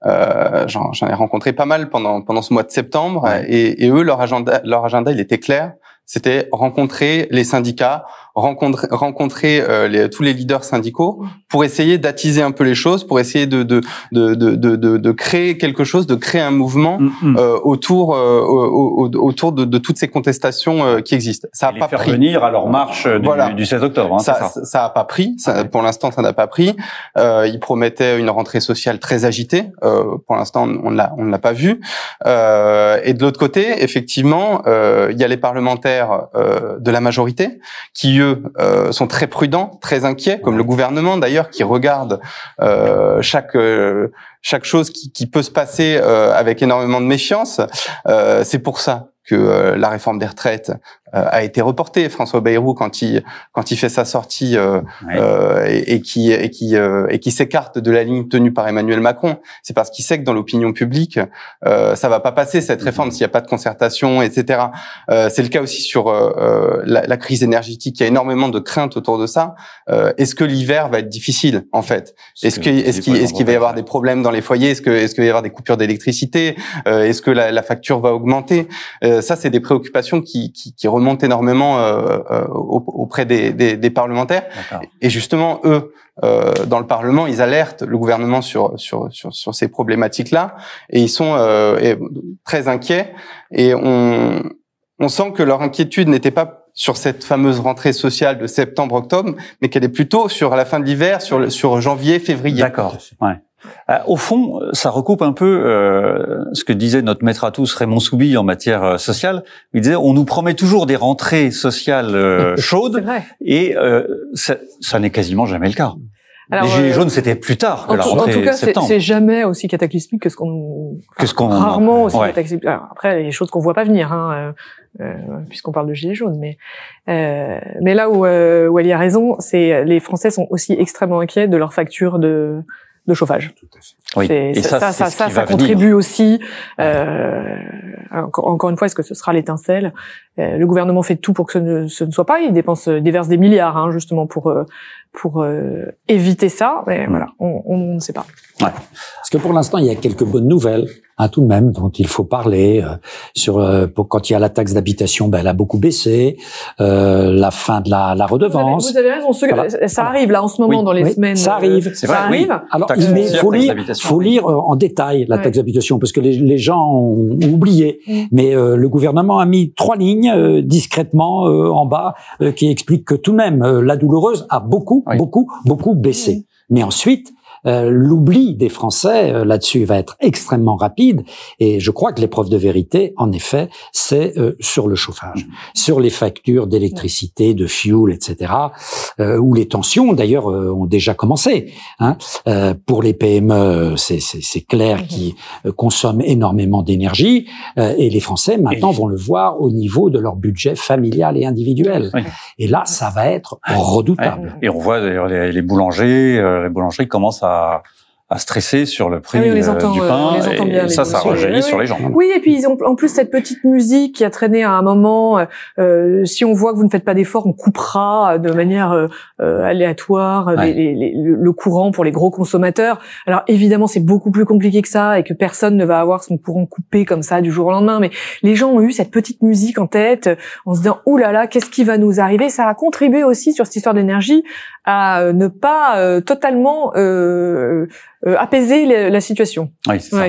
euh, j'en j'en ai rencontré pas mal pendant pendant ce mois de septembre, Ouais. et, et eux, leur agenda, leur agenda, il était clair. C'était rencontrer les syndicats, rencontrer, rencontrer euh, les, tous les leaders syndicaux pour essayer d'attiser un peu les choses, pour essayer de de, de, de, de, de, de créer quelque chose, de créer un mouvement Mm, euh, autour euh, au- au- autour de, de toutes ces contestations euh, qui existent. Ça a Et les pas faire pris. venir à leur marche du, Voilà. du 16 octobre, hein, c'est ça, ça. ça a pas pris. Ça, Pour l'instant, ça n'a pas pris. Euh, il promettait une rentrée sociale très agitée. Euh, pour l'instant, on l'a, on ne l'a pas vu. Euh, et de l'autre côté, effectivement, euh, il y a les parlementaires euh, de la majorité qui eux euh, sont très prudents, très inquiets, comme le gouvernement d'ailleurs, qui regarde euh, chaque euh, chaque chose qui, qui peut se passer euh, avec énormément de méfiance. Euh, c'est pour ça que la réforme des retraites a été reportée. François Bayrou, quand il quand il fait sa sortie euh, Ouais. euh, et, et qui et qui euh, et qui s'écarte de la ligne tenue par Emmanuel Macron, c'est parce qu'il sait que dans l'opinion publique, euh, ça va pas passer cette réforme s'il n'y a pas de concertation, etc. Euh, c'est le cas aussi sur euh, euh, la, la crise énergétique. Il y a énormément de craintes autour de ça. Euh, est-ce que l'hiver va être difficile en fait? Est-ce que est-ce qu'il est-ce qu'il va y avoir des problèmes dans les foyers? Est-ce que est-ce qu'il va y avoir des coupures d'électricité? Euh, Est-ce que la, la facture va augmenter? Euh, Ça, c'est des préoccupations qui, qui, qui remontent énormément euh, euh, auprès des, des, des parlementaires. Et justement, eux, euh, dans le Parlement, ils alertent le gouvernement sur sur sur, sur ces problématiques-là, et ils sont très inquiets. Et on on sent que leur inquiétude n'était pas sur cette fameuse rentrée sociale de septembre-octobre, mais qu'elle est plutôt sur la fin de l'hiver, sur le, sur janvier, février. D'accord. Ouais. Euh, au fond, ça recoupe un peu euh, ce que disait notre maître à tous Raymond Soubi en matière euh, sociale. Il disait on nous promet toujours des rentrées sociales euh, chaudes et euh, ça, ça n'est quasiment jamais le cas. Alors, les gilets euh, jaunes c'était plus tard que En la tout, en rentrée tout cas, c'est jamais aussi cataclysmique que ce qu'on Que ce qu'on- rarement aussi ouais. cataclysmique. Alors, après, il y a des choses qu'on voit pas venir, hein, euh, euh, puisqu'on parle de gilets jaunes. Mais euh, mais là où euh, où elle y a raison, c'est les Français sont aussi extrêmement inquiets de leur facture de de chauffage. Oui. C'est- Et ça, ça, c'est ça, ça, ça venir. contribue aussi. Euh, encore, une fois, est-ce que ce sera l'étincelle? Euh, Le gouvernement fait tout pour que ce ne, ce ne soit pas. Il dépense, euh, déverse des milliards hein, justement pour euh, pour euh, éviter ça. Mais voilà, on, on ne sait pas. Parce que pour l'instant, il y a quelques bonnes nouvelles. Hein, tout de même, dont il faut parler. Euh, sur euh, pour, quand il y a la taxe d'habitation, ben, elle a beaucoup baissé. Euh, la fin de la, la redevance. Vous avez, raison. ça arrive là en ce moment dans les semaines. Ça arrive. ça arrive. Alors, il faut lire, faut lire en détail la taxe d'habitation parce que les, les, gens ont oublié. Mm. Mais le gouvernement a mis trois lignes discrètement en bas qui expliquent que tout de même la douloureuse a beaucoup, beaucoup, beaucoup baissé. Mm. Mais ensuite, euh, l'oubli des Français euh, là-dessus va être extrêmement rapide. Et je crois que l'épreuve de vérité, en effet, c'est euh, sur le chauffage, mmh. sur les factures d'électricité, de fuel, etc., où les tensions, d'ailleurs, ont déjà commencé. Hein. pour les PME, c'est clair mmh. qu'ils consomment énormément d'énergie, et les Français maintenant vont le voir au niveau de leur budget familial et individuel. Et là, ça va être redoutable. Et on voit d'ailleurs les, les boulangers, les boulangeries commencent à à, à stresser sur le prix ah entend, du pain. et ça, ça rejaillit sur les gens. Oui, et puis ils ont en plus cette petite musique qui a traîné à un moment. Euh, si on voit que vous ne faites pas d'efforts, on coupera de manière euh, aléatoire le courant pour les gros consommateurs. Alors évidemment, c'est beaucoup plus compliqué que ça et que personne ne va avoir son courant coupé comme ça du jour au lendemain. Mais les gens ont eu cette petite musique en tête en se disant « Ouh là là, qu'est-ce qui va nous arriver ?» Ça a contribué aussi sur cette histoire d'énergie à euh, ne pas euh, totalement euh, apaiser la situation. Oui, c'est ça.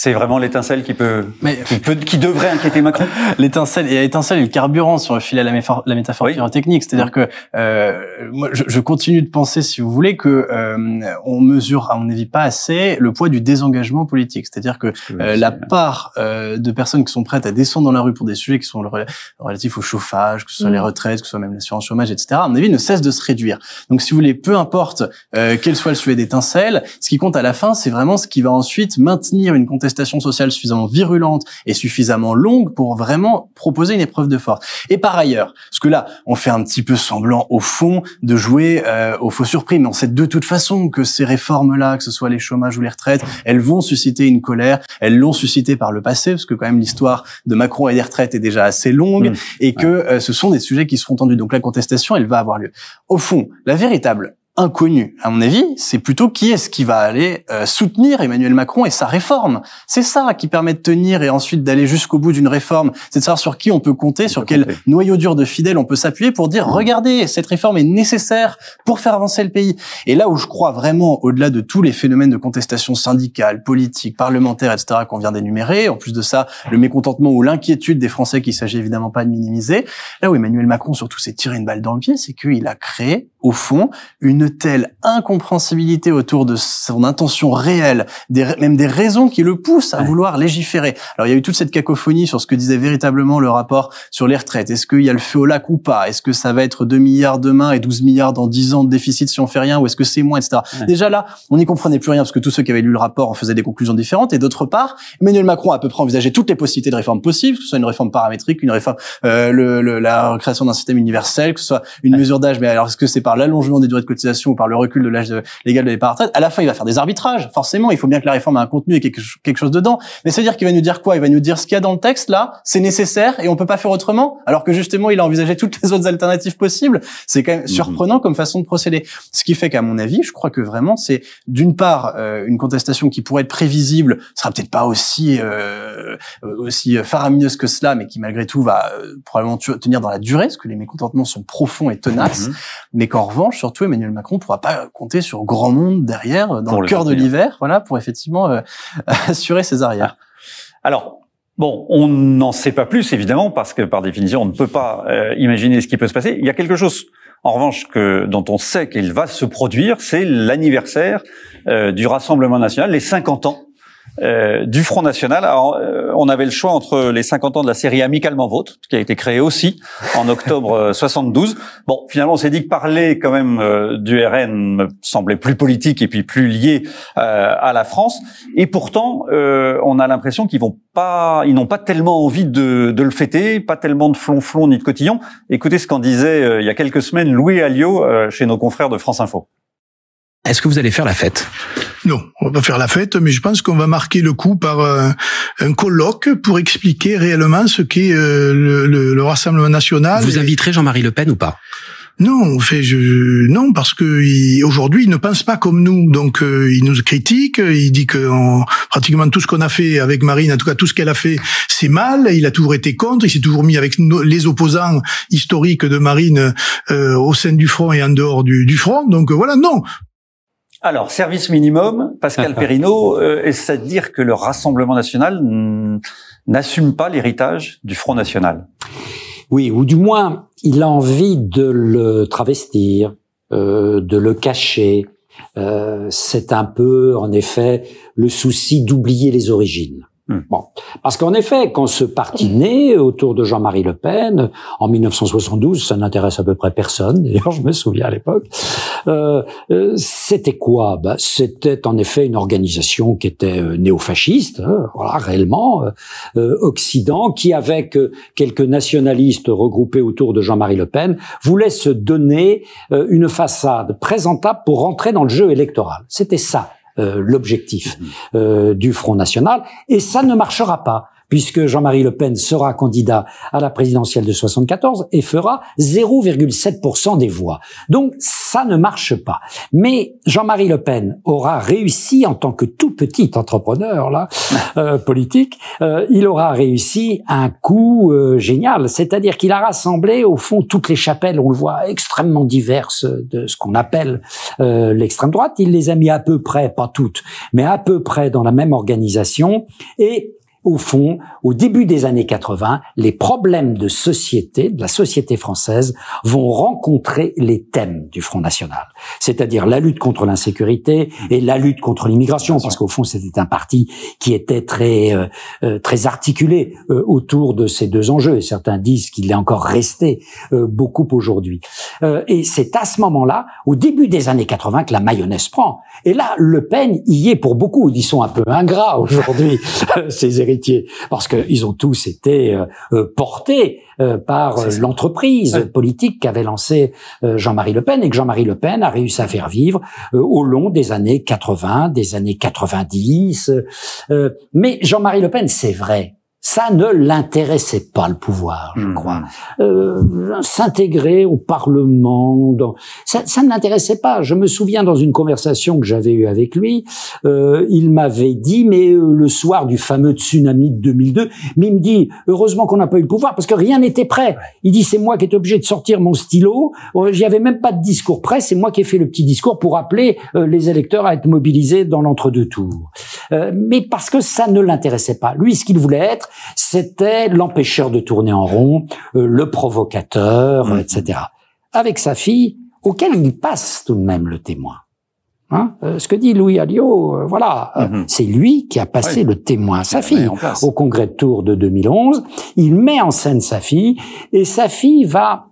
C'est vraiment l'étincelle qui peut, mais, qui peut, qui devrait inquiéter Macron. l'étincelle, et l'étincelle est le carburant, si on refile à la, métaphore, la métaphore technique. C'est-à-dire que euh, moi, je, je, continue de penser, si vous voulez, que euh, on mesure, à mon avis, pas assez le poids du désengagement politique. C'est-à-dire que euh, la part euh, de personnes qui sont prêtes à descendre dans la rue pour des sujets qui sont relatifs au chauffage, que ce soit les mm. retraites, que ce soit même l'assurance chômage, etc., à mon avis, ne cesse de se réduire. Donc, si vous voulez, peu importe euh, quel soit le sujet d'étincelle, ce qui compte à la fin, c'est vraiment ce qui va ensuite maintenir une contestation contestation sociale suffisamment virulente et suffisamment longue pour vraiment proposer une épreuve de force. Et par ailleurs, parce que là, on fait un petit peu semblant au fond de jouer euh, au faux surpris, mais on sait de toute façon que ces réformes-là, que ce soit les chômages ou les retraites, elles vont susciter une colère. Elles l'ont suscité par le passé, parce que quand même l'histoire de Macron et des retraites est déjà assez longue, mmh. et que euh, ce sont des sujets qui seront tendus. Donc la contestation, elle va avoir lieu. Au fond, la véritable inconnu, à mon avis, c'est plutôt qui est-ce qui va aller euh, soutenir Emmanuel Macron et sa réforme. C'est ça qui permet de tenir et ensuite d'aller jusqu'au bout d'une réforme. C'est de savoir sur qui on peut compter, sur quel noyau dur de fidèles on peut s'appuyer pour dire regardez, cette réforme est nécessaire pour faire avancer le pays. Et là où je crois vraiment, au-delà de tous les phénomènes de contestation syndicale, politique, parlementaire, etc. qu'on vient d'énumérer, en plus de ça, le mécontentement ou l'inquiétude des Français qu'il s'agit évidemment pas de minimiser, là où Emmanuel Macron surtout s'est tiré une balle dans le pied, c'est qu'il a créé au fond une telle incompréhensibilité autour de son intention réelle, des, même des raisons qui le poussent à vouloir légiférer. Alors il y a eu toute cette cacophonie sur ce que disait véritablement le rapport sur les retraites. Est-ce qu'il y a le feu au lac ou pas? Est-ce que ça va être 2 milliards demain et 12 milliards dans 10 ans de déficit si on fait rien? Ou est-ce que c'est moins, etc. Déjà là, on n'y comprenait plus rien parce que tous ceux qui avaient lu le rapport en faisaient des conclusions différentes. Et d'autre part, Emmanuel Macron a à peu près envisagé toutes les possibilités de réforme possibles, que ce soit une réforme paramétrique, une réforme, euh, le, la création d'un système universel, que ce soit une mesure d'âge. Mais alors est-ce que c'est par l'allongement des durées de cotisation ou par le recul de l'âge légal de départ à retraite, à la fin, il va faire des arbitrages. Forcément, il faut bien que la réforme ait un contenu et quelque, chose dedans. Mais ça veut dire qu'il va nous dire quoi? Il va nous dire ce qu'il y a dans le texte là, c'est nécessaire et on peut pas faire autrement, alors que justement, il a envisagé toutes les autres alternatives possibles. C'est quand même mhm. surprenant comme façon de procéder. Ce qui fait qu'à mon avis, je crois que vraiment, c'est d'une part euh, une contestation qui pourrait être prévisible, sera peut-être pas aussi euh, aussi faramineuse que cela, mais qui malgré tout va euh, probablement tenir dans la durée, parce que les mécontentements sont profonds et tenaces. Mhm. Mais qu'en revanche, surtout Emmanuel Macron pourra pas compter sur grand monde derrière, dans le cœur de l'hiver, voilà, pour effectivement euh, assurer ses arrières. Alors, Bon, on n'en sait pas plus évidemment parce que par définition on ne peut pas euh, imaginer ce qui peut se passer. Il y a quelque chose, en revanche, que dont on sait qu'il va se produire, c'est l'anniversaire euh, du Rassemblement national, les 50 ans euh, du Front National. Alors, euh, on avait le choix entre les 50 ans de la série Amicalement Vôtre, qui a été créée aussi en octobre 72. Euh, bon, finalement, on s'est dit que parler quand même du RN me semblait plus politique et puis plus lié à la France. Et pourtant, on a l'impression qu'ils vont pas, ils n'ont pas tellement envie de, de, le fêter, pas tellement de flonflon ni de cotillon. Écoutez ce qu'en disait il y a quelques semaines Louis Alliot chez nos confrères de France Info. Est-ce que vous allez faire la fête? Non, on va pas faire la fête, mais je pense qu'on va marquer le coup par un, colloque pour expliquer réellement ce qu'est euh, le, le, Rassemblement national. Vous inviterez Jean-Marie Le Pen ou pas? Non, fait, je, non, parce que il- aujourd'hui, il ne pense pas comme nous. Donc, euh, il nous critique. Il dit que on- pratiquement tout ce qu'on a fait avec Marine, en tout cas tout ce qu'elle a fait, c'est mal. Il a toujours été contre. Il s'est toujours mis avec nos- les opposants historiques de Marine euh, au sein du front et en dehors du, du front. Donc euh, voilà, non. Alors, service minimum, Pascal Perrineau, euh, est-ce à dire que le Rassemblement national n'assume pas l'héritage du Front national Oui, ou du moins, il a envie de le travestir, euh, de le cacher. Euh, c'est un peu, en effet, le souci d'oublier les origines. Hmm. Bon, parce qu'en effet, quand ce parti naît autour de Jean-Marie Le Pen en 1972, ça n'intéresse à peu près personne. D'ailleurs, je me souviens à l'époque. Euh, euh, c'était quoi? Ben, C'était en effet une organisation qui était euh, néofasciste, hein, voilà, réellement euh, euh, Occident, qui avec quelques nationalistes regroupés autour de Jean-Marie Le Pen voulait se donner une façade présentable pour rentrer dans le jeu électoral. C'était ça l'objectif euh, du Front National, et ça ne marchera pas puisque Jean-Marie Le Pen sera candidat à la présidentielle de 74 et fera 0,7% des voix. Donc ça ne marche pas. Mais Jean-Marie Le Pen aura réussi en tant que tout petit entrepreneur là euh, politique, euh, il aura réussi un coup euh, génial, c'est-à-dire qu'il a rassemblé au fond toutes les chapelles, on le voit extrêmement diverses de ce qu'on appelle euh, l'extrême droite. Il les a mis à peu près, pas toutes, mais à peu près dans la même organisation et au fond, au début des années 80, les problèmes de société, de la société française, vont rencontrer les thèmes du Front National. C'est-à-dire la lutte contre l'insécurité et la lutte contre l'immigration, parce qu'au fond, c'était un parti qui était très, euh, euh, très articulé euh, autour de ces deux enjeux. Et certains disent qu'il est encore resté euh, beaucoup aujourd'hui. Euh, et c'est à ce moment-là, au début des années 80, que la mayonnaise prend. Et là, Le Pen y est pour beaucoup. Ils sont un peu ingrats aujourd'hui, ces héritiers, parce qu'ils ont tous été euh, euh, portés euh, par euh, l'entreprise politique qu'avait lancée Jean-Marie Le Pen et que Jean-Marie Le Pen a réussi à faire vivre au long des années 80, des années 90. euh, mais Jean-Marie Le Pen, c'est vrai, ça ne l'intéressait pas le pouvoir, je Mhm. crois. Euh, S'intégrer au Parlement, dans... ça, ça ne l'intéressait pas. Je me souviens dans une conversation que j'avais eue avec lui, euh, il m'avait dit, mais euh, le soir du fameux tsunami de 2002, mais il me dit, heureusement qu'on n'a pas eu le pouvoir parce que rien n'était prêt. Il dit, c'est moi qui étais obligé de sortir mon stylo. Euh, J'y avais même pas de discours prêt. C'est moi qui ai fait le petit discours pour appeler euh, les électeurs à être mobilisés dans l'entre-deux tours. Euh, mais parce que ça ne l'intéressait pas. Lui, ce qu'il voulait être, c'était l'empêcheur de tourner en rond, euh, le provocateur, euh, etc. Avec sa fille, auquel il passe tout de même le témoin. Hein Euh, ce que dit Louis Alliot, euh, voilà, euh, Mhm. c'est lui qui a passé Oui. le témoin à sa fille au congrès de Tours de 2011. Il met en scène sa fille et sa fille va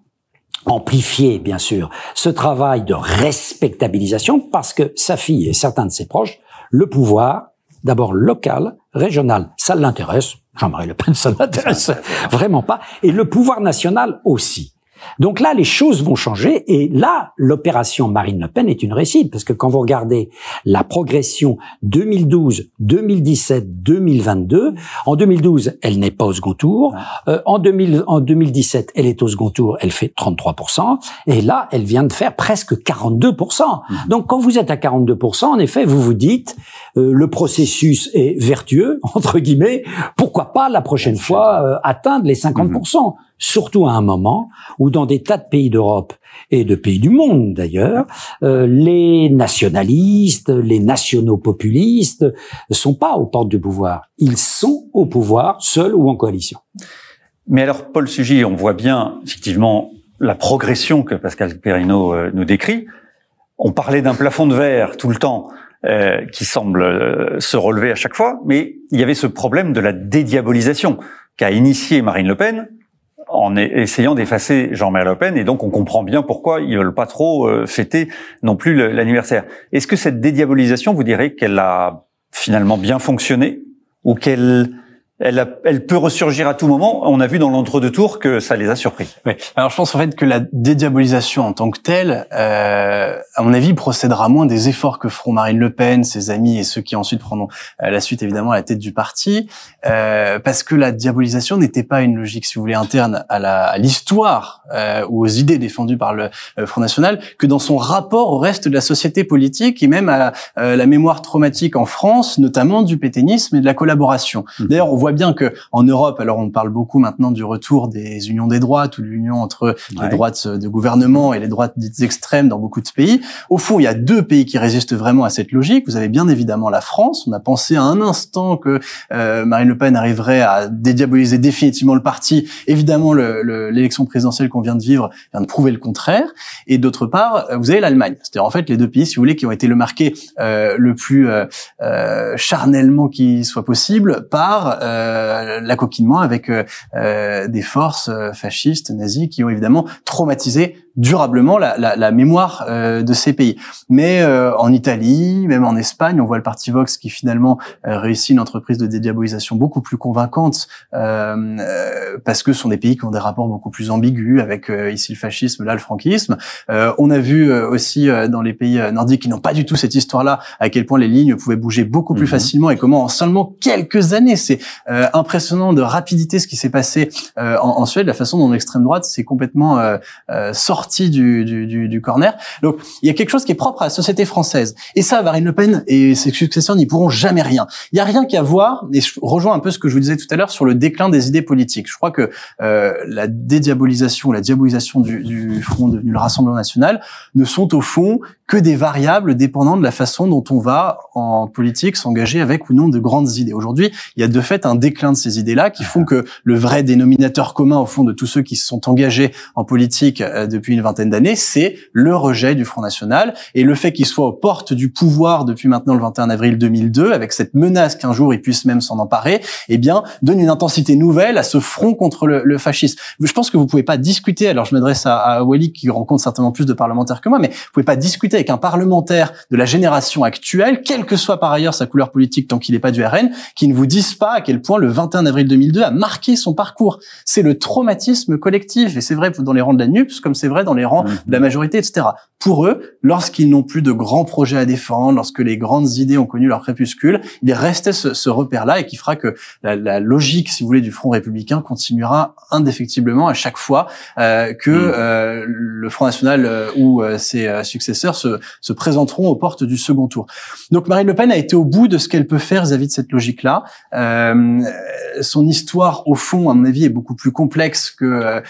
amplifier, bien sûr, ce travail de respectabilisation parce que sa fille et certains de ses proches, le pouvoir, d'abord local, régional, ça l'intéresse. Jean-Marie Le Pen, ça l'intéresse vraiment pas. Et le pouvoir national aussi. Donc là, les choses vont changer et là, l'opération Marine Le Pen est une réussite parce que quand vous regardez la progression 2012, 2017, 2022, en 2012, elle n'est pas au second tour. Euh, en, 2000, en 2017, elle est au second tour, elle fait 33%. Et là, elle vient de faire presque 42%. Donc quand vous êtes à 42%, en effet, vous vous dites, euh, le processus est vertueux, entre guillemets, pourquoi pas la prochaine fois euh, atteindre les 50% Surtout à un moment où dans des tas de pays d'Europe et de pays du monde d'ailleurs, euh, les nationalistes, les nationaux populistes sont pas aux portes du pouvoir. Ils sont au pouvoir, seuls ou en coalition. Mais alors, Paul Sugy, on voit bien effectivement la progression que Pascal Perrineau euh, nous décrit. On parlait d'un plafond de verre tout le temps euh, qui semble euh, se relever à chaque fois, mais il y avait ce problème de la dédiabolisation qu'a initié Marine Le Pen en essayant d'effacer Jean-Marie Le Pen, et donc on comprend bien pourquoi ils veulent pas trop euh, fêter non plus l'anniversaire. Est-ce que cette dédiabolisation, vous direz qu'elle a finalement bien fonctionné, ou qu'elle elle, elle peut ressurgir à tout moment. On a vu dans l'entre-deux tours que ça les a surpris. Oui. Alors je pense en fait que la dédiabolisation en tant que telle, euh, à mon avis, procédera moins des efforts que feront Marine Le Pen, ses amis et ceux qui ensuite prendront euh, la suite évidemment à la tête du parti, euh, parce que la diabolisation n'était pas une logique, si vous voulez, interne à l'histoire euh, ou aux idées défendues par le euh, Front National, que dans son rapport au reste de la société politique et même à euh, la mémoire traumatique en France, notamment du pétainisme et de la collaboration. Mmh. D'ailleurs, on voit bien que en Europe, alors on parle beaucoup maintenant du retour des unions des droites ou de l'union entre les droites de gouvernement et les droites dites extrêmes dans beaucoup de pays. Au fond, il y a deux pays qui résistent vraiment à cette logique. Vous avez bien évidemment la France. On a pensé à un instant que euh, Marine Le Pen arriverait à dédiaboliser définitivement le parti. Évidemment, l'élection le, présidentielle qu'on vient de vivre vient de prouver le contraire. Et d'autre part, vous avez l'Allemagne. C'est-à-dire en fait les deux pays, si vous voulez, qui ont été le marqué euh, le plus euh, euh charnellement qui soit possible par euh, l'acoquinement avec euh, euh, des forces fascistes, nazies, qui ont évidemment traumatisé durablement la, la, la mémoire euh, de ces pays. Mais euh, en Italie, même en Espagne, on voit le parti Vox qui finalement euh, réussit une entreprise de dédiabolisation beaucoup plus convaincante parce que ce sont des pays qui ont des rapports beaucoup plus ambigus avec ici le fascisme, là le franquisme. on a vu aussi dans les pays nordiques qui n'ont pas du tout cette histoire-là à quel point les lignes pouvaient bouger beaucoup plus mhm. facilement et comment en seulement quelques années, c'est impressionnant de rapidité ce qui s'est passé en, en, Suède, la façon dont l'extrême droite s'est complètement sortie du, corner. Donc, il y a quelque chose qui est propre à la société française. Et ça, Marine Le Pen et ses successeurs n'y pourront jamais rien. Il y a rien qu'à voir, et je rejoins un peu ce que je vous disais tout à l'heure sur le déclin des idées politiques. Je crois que euh, la dédiabolisation, la diabolisation du, du Front devenu le Rassemblement National ne sont au fond que des variables dépendant de la façon dont on va en politique s'engager avec ou non de grandes idées. Aujourd'hui, il y a de fait un déclin de ces idées-là qui font que le vrai dénominateur commun au fond de tous ceux qui se sont engagés en politique euh, depuis une vingtaine d'années, c'est le rejet du Front National et le fait qu'il soit aux portes du pouvoir depuis maintenant le 21 avril 2002 avec cette menace qu'un jour il puisse même s'en emparer, eh bien, donne une intensité nouvelle à ce front contre le, le fascisme. Je pense que vous pouvez pas discuter, alors je m'adresse à, à Wally qui rencontre certainement plus de parlementaires que moi, mais vous pouvez pas discuter avec un parlementaire de la génération actuelle, quelle que soit par ailleurs sa couleur politique tant qu'il n'est pas du RN, qui ne vous dise pas à quel point le 21 avril 2002 a marqué son parcours. C'est le traumatisme collectif, et c'est vrai dans les rangs de la NUPS, comme c'est vrai dans les rangs de la majorité, etc. Pour eux, lorsqu'ils n'ont plus de grands projets à défendre, lorsque les grandes idées ont connu leur crépuscule, il restait ce, ce repère-là et qui fera que la, la, logique, si vous voulez, du Front républicain continuera indéfectiblement à chaque fois euh, que mmh. euh, le Front national euh, ou euh, ses euh, successeurs se se, présenteront aux portes du second tour. Donc Marine Le Pen a été au bout de ce qu'elle peut faire vis-à-vis de cette logique-là. Euh, son histoire, au fond, à mon avis, est beaucoup plus complexe que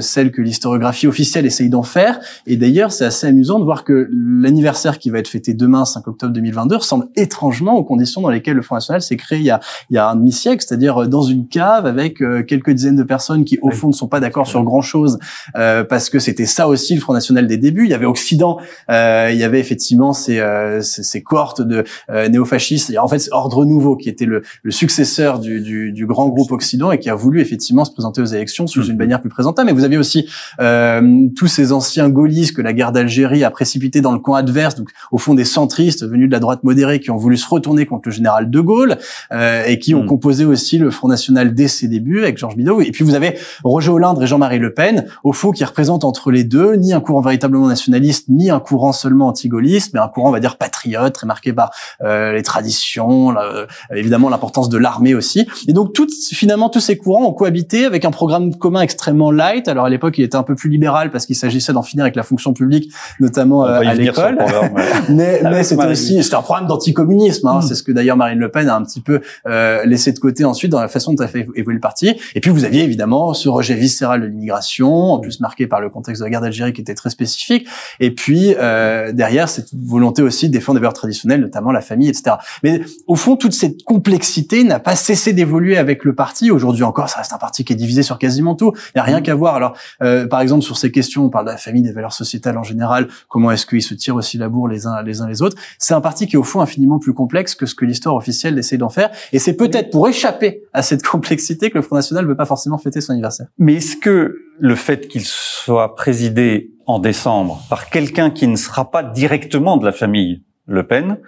celle que l'historiographie officielle essaye d'en faire. Et d'ailleurs, c'est assez amusant de voir que l'anniversaire qui va être fêté demain, 5 octobre 2022, ressemble étrangement aux conditions dans lesquelles le Front National s'est créé il y a, il y a un demi-siècle, c'est-à-dire dans une cave avec euh, quelques dizaines de personnes qui, au fond, ne sont pas d'accord sur grand-chose, euh, parce que c'était ça aussi le Front National des débuts. Il y avait Occident, euh, il y avait effectivement ces, euh, ces, ces, cohortes de euh, néofascistes. Et en fait, Ordre Nouveau, qui était le, le successeur du, du, du, grand groupe Occident et qui a voulu effectivement se présenter aux élections sous une mhm. bannière plus présentable. Mais vous aviez aussi euh, tous ces anciens gaullistes que la guerre d'Algérie a précipité dans le camp adverse, donc au fond des centristes venus de la droite modérée qui ont voulu se retourner contre le général de Gaulle euh, et qui ont mhm. composé aussi le Front National dès ses débuts avec Georges Bidault. Et puis vous avez Roger Hollande et Jean-Marie Le Pen, au fond, qui représentent entre les deux ni un courant véritablement nationaliste, ni un courant seulement anti-gaulliste, mais un courant, on va dire, patriote, très marqué par euh, les traditions, euh, évidemment l'importance de l'armée aussi. Et donc, tout, finalement, tous ces courants ont cohabité avec un programme commun extrêmement light. Alors, à l'époque, il était un peu plus libéral parce qu'il s'agissait d'en finir avec la fonction publique, notamment euh, à l'école. mais, mais c'était aussi, c'était un programme d'anticommunisme. Hein. Mm. C'est ce que d'ailleurs Marine Le Pen a un petit peu euh, laissé de côté ensuite dans la façon dont a fait évoluer le parti. Et puis, vous aviez évidemment ce rejet viscéral de l'immigration, en plus marqué par le contexte de la guerre d'Algérie qui était très spécifique. Et puis, euh, derrière, cette volonté aussi de défendre des valeurs traditionnelles, notamment la famille, etc. Mais au fond, toute cette complexité n'a pas cessé d'évoluer avec le parti. Aujourd'hui encore, ça reste un parti qui est divisé sur quasiment tout. Il n'y a rien qu'à voir. Alors, euh, par exemple, sur ces questions, on parle de la famille, des valeurs sociétales en général. Comment est-ce qu'ils se tirent aussi la bourre les uns les uns les autres C'est un parti qui est au fond infiniment plus complexe que ce que l'histoire officielle essaie d'en faire. Et c'est peut-être pour échapper à cette complexité que le Front National ne veut pas forcément fêter son anniversaire. Mais est-ce que le fait qu'il soit présidé en décembre par quelqu'un qui ne sera pas directement de la famille Le Pen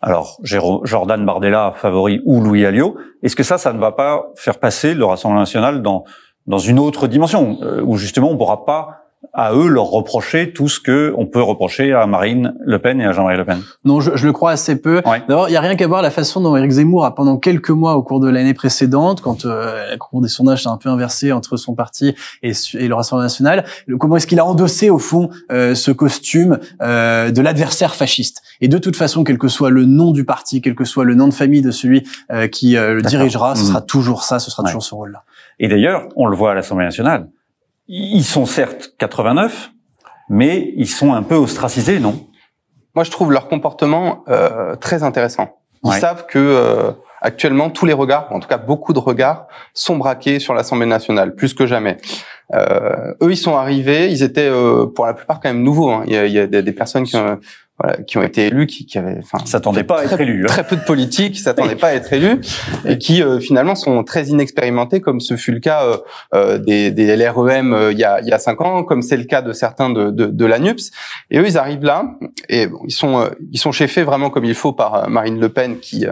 alors Jordan Bardella favori ou Louis Alliot, est-ce que ça, ça ne va pas faire passer le Rassemblement national dans dans une autre dimension euh, où justement on ne pourra pas à eux leur reprocher tout ce que on peut reprocher à Marine Le Pen et à Jean-Marie Le Pen Non, je, je, le crois assez peu. D'abord, il y a rien qu'à voir la façon dont Éric Zemmour a pendant quelques mois au cours de l'année précédente, quand euh, la cour des sondages s'est un peu inversée entre son parti et, et le Rassemblement national, comment est-ce qu'il a endossé au fond euh, ce costume euh, de l'adversaire fasciste Et de toute façon, quel que soit le nom du parti, quel que soit le nom de famille de celui euh, qui euh, le dirigera, ce mmh. sera toujours ça, ce sera toujours ce rôle-là. Et d'ailleurs, on le voit à l'Assemblée nationale ils sont certes 89, mais ils sont un peu ostracisés, non? Moi, je trouve leur comportement euh, très intéressant. Ils savent que euh, actuellement tous les regards, en tout cas beaucoup de regards, sont braqués sur l'Assemblée nationale, plus que jamais. Euh, eux, ils sont arrivés, ils étaient euh, pour la plupart quand même nouveaux. Hein. Il, y a, il y a des, personnes qui ont, voilà, qui ont été élus, qui, qui avaient, enfin, s'attendaient pas à être élus, hein. très peu de politiques, qui s'attendaient pas à être élus, et qui euh, finalement sont très inexpérimentés, comme ce fut le cas euh, euh des, des LREM euh, il y a il y a cinq ans, comme c'est le cas de certains de, de, de l'ANUPS. Et eux, ils arrivent là, et bon, ils sont ils sont chefés vraiment comme il faut par Marine Le Pen, qui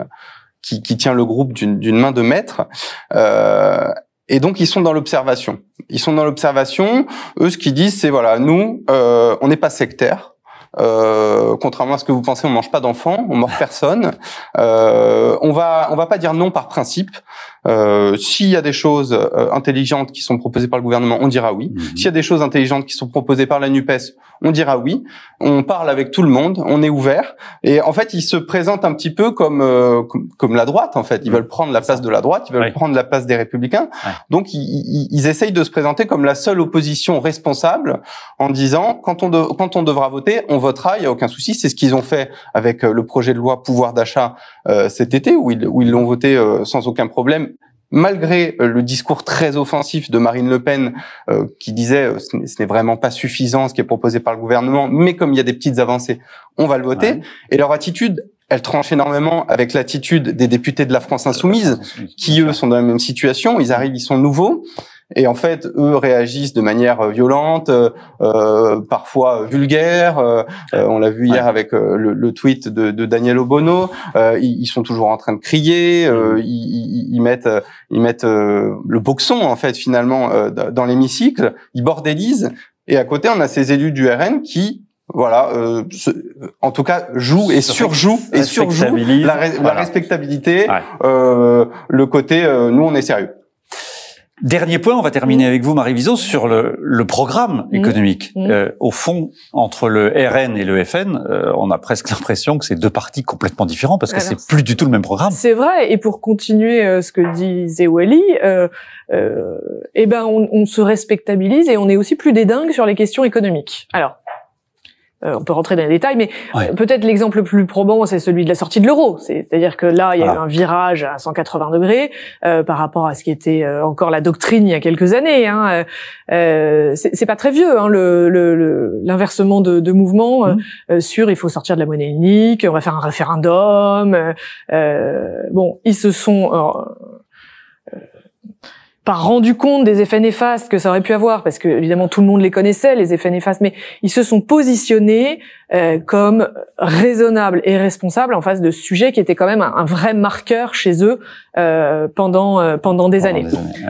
qui, qui tient le groupe d'une main de maître. Euh, et donc ils sont dans l'observation. Ils sont dans l'observation. Eux, ce qu'ils disent, c'est voilà, nous, euh, on n'est pas sectaire. Euh, contrairement à ce que vous pensez, on mange pas d'enfants, on mord personne. Euh, on va, on va pas dire non par principe. Euh, S'il y a des choses euh, intelligentes qui sont proposées par le gouvernement, on dira oui. Mhm. S'il y a des choses intelligentes qui sont proposées par la Nupes, on dira oui. On parle avec tout le monde, on est ouvert. Et en fait, ils se présentent un petit peu comme euh, comme, la droite. En fait, ils veulent prendre la place de la droite, ils veulent prendre la place des républicains. Donc, ils, ils, essayent de se présenter comme la seule opposition responsable, en disant quand on quand on devra voter, on votera. Il y a aucun souci. C'est ce qu'ils ont fait avec euh, le projet de loi pouvoir d'achat euh, cet été, où ils où ils l'ont voté sans aucun problème malgré euh, le discours très offensif de Marine Le Pen euh, qui disait euh, ce n'est vraiment pas suffisant ce qui est proposé par le gouvernement, mais comme il y a des petites avancées, on va le voter. Et leur attitude, elle tranche énormément avec l'attitude des députés de la France insoumise, qui eux sont dans la même situation. Ils arrivent, ils sont nouveaux. Et en fait, eux réagissent de manière euh, violente, euh, euh, parfois vulgaire. Euh, on l'a vu hier avec le, le, tweet de, de Daniel Obono. Ils, ils, sont toujours en train de crier. Mm. Ils, ils, mettent, ils mettent le boxon en fait finalement dans l'hémicycle. Ils bordélisent. Et à côté, on a ces élus du RN qui voilà, euh, en tout cas joue et surjoue et surjoue la, la respectabilité, euh, le côté euh, nous on est sérieux. Dernier point, on va terminer avec vous, Marie Vizot, sur le, le programme mmh. économique. Mmh. Euh, au fond, entre le RN et le FN, euh, on a presque l'impression que c'est deux partis complètement différents parce que c'est plus du tout le même programme. C'est vrai. Et pour continuer euh, ce que disait Wally, euh, eh ben on, on, se respectabilise et on est aussi plus des dingues sur les questions économiques. Alors, euh, on peut rentrer dans les détails, mais euh, peut-être l'exemple le plus probant, c'est celui de la sortie de l'euro. C'est-à-dire que là, il y a eu un virage à 180 degrés euh, par rapport à ce qui était euh, encore la doctrine il y a quelques années. Hein. c'est pas très vieux, hein, l'inversement le, de, de mouvement mmh. sur il faut sortir de la monnaie unique, on va faire un référendum. bon, ils se sont pas rendu compte des effets néfastes que ça aurait pu avoir, parce que évidemment tout le monde les connaissait, les effets néfastes, mais ils se sont positionnés euh, comme raisonnables et responsables en face de sujets qui étaient quand même un, vrai marqueur chez eux euh, pendant euh, pendant des années.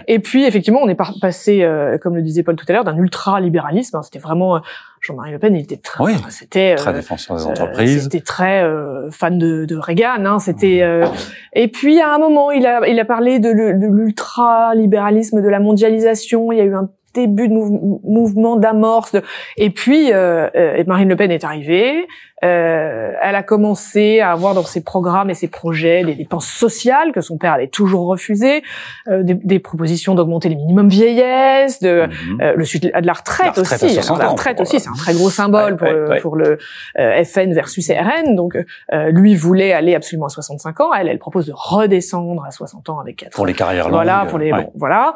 Et puis effectivement, on est passé, euh, comme le disait Paul tout à l'heure, d'un ultra-libéralisme. Hein, c'était vraiment Jean-Marie Le Pen, il était très, c'était très défenseur des entreprises. C'était très fan de, de Reagan. Hein, c'était et puis à un moment, il a il a parlé de, de l'ultra-libéralisme, de la mondialisation. Il y a eu un début de mouvement d'amorce. Et puis, euh, Marine Le Pen est arrivée. Euh, elle a commencé à avoir dans ses programmes et ses projets des dépenses sociales que son père avait toujours refusé, euh, des, des, propositions d'augmenter les minimums vieillesse, de euh, le de la retraite, aussi. la retraite aussi, c'est un très gros symbole pour, le, pour le FN versus RN. Donc, lui voulait aller absolument à 65 ans. Elle, elle propose de redescendre à 60 ans avec 4 pour les carrières voilà, longues. Pour les, bon, voilà,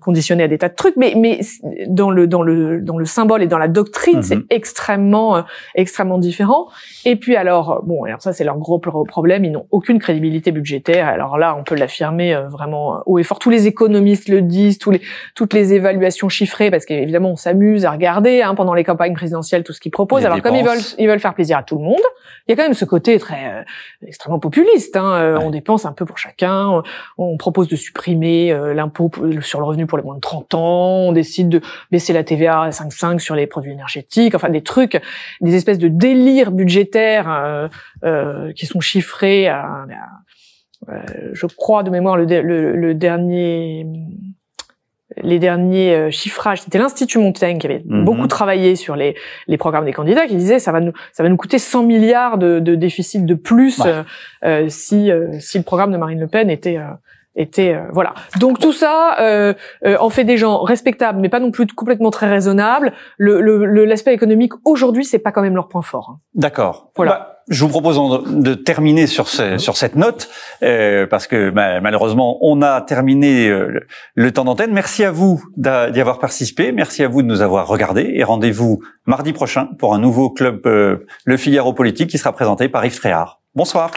conditionné à des tas de trucs. Mais, mais dans le dans le dans le symbole et dans la doctrine, c'est mhm. extrêmement extrêmement différent. Et puis alors, bon, alors ça c'est leur gros problème, ils n'ont aucune crédibilité budgétaire. Alors là, on peut l'affirmer euh, vraiment haut et fort. Tous les économistes le disent, tous les, toutes les évaluations chiffrées, parce qu'évidemment on s'amuse à regarder hein, pendant les campagnes présidentielles tout ce qu'ils proposent. alors comme ils veulent, ils veulent faire plaisir à tout le monde, il y a quand même ce côté très euh, extrêmement populiste. Hein. Euh, on dépense un peu pour chacun. On propose de supprimer l'impôt sur le revenu pour les moins de 30 ans. On décide de baisser la TVA à 5,5 sur les produits énergétiques. Enfin des trucs, des espèces de délires budgétaires euh, euh, qui sont chiffrés à, euh, je crois de mémoire le, le, dernier les derniers chiffrages, c'était l'Institut Montaigne qui avait mhm. beaucoup travaillé sur les, les programmes des candidats, qui disait ça va nous ça va nous coûter 100 milliards de, de déficit de plus si si le programme de Marine Le Pen était était euh, voilà. Donc tout ça euh, euh, en fait des gens respectables, mais pas non plus complètement très raisonnables. Le l'aspect économique aujourd'hui, c'est pas quand même leur point fort. Hein. D'accord. Voilà. Bah, je vous propose de terminer sur, ce, sur cette note, euh, parce que bah, malheureusement, on a terminé le, le temps d'antenne. Merci à vous d'y avoir participé, merci à vous de nous avoir regardés, et rendez-vous mardi prochain pour un nouveau club Le Figaro Politique qui sera présenté par Yves Tréhard. Bonsoir.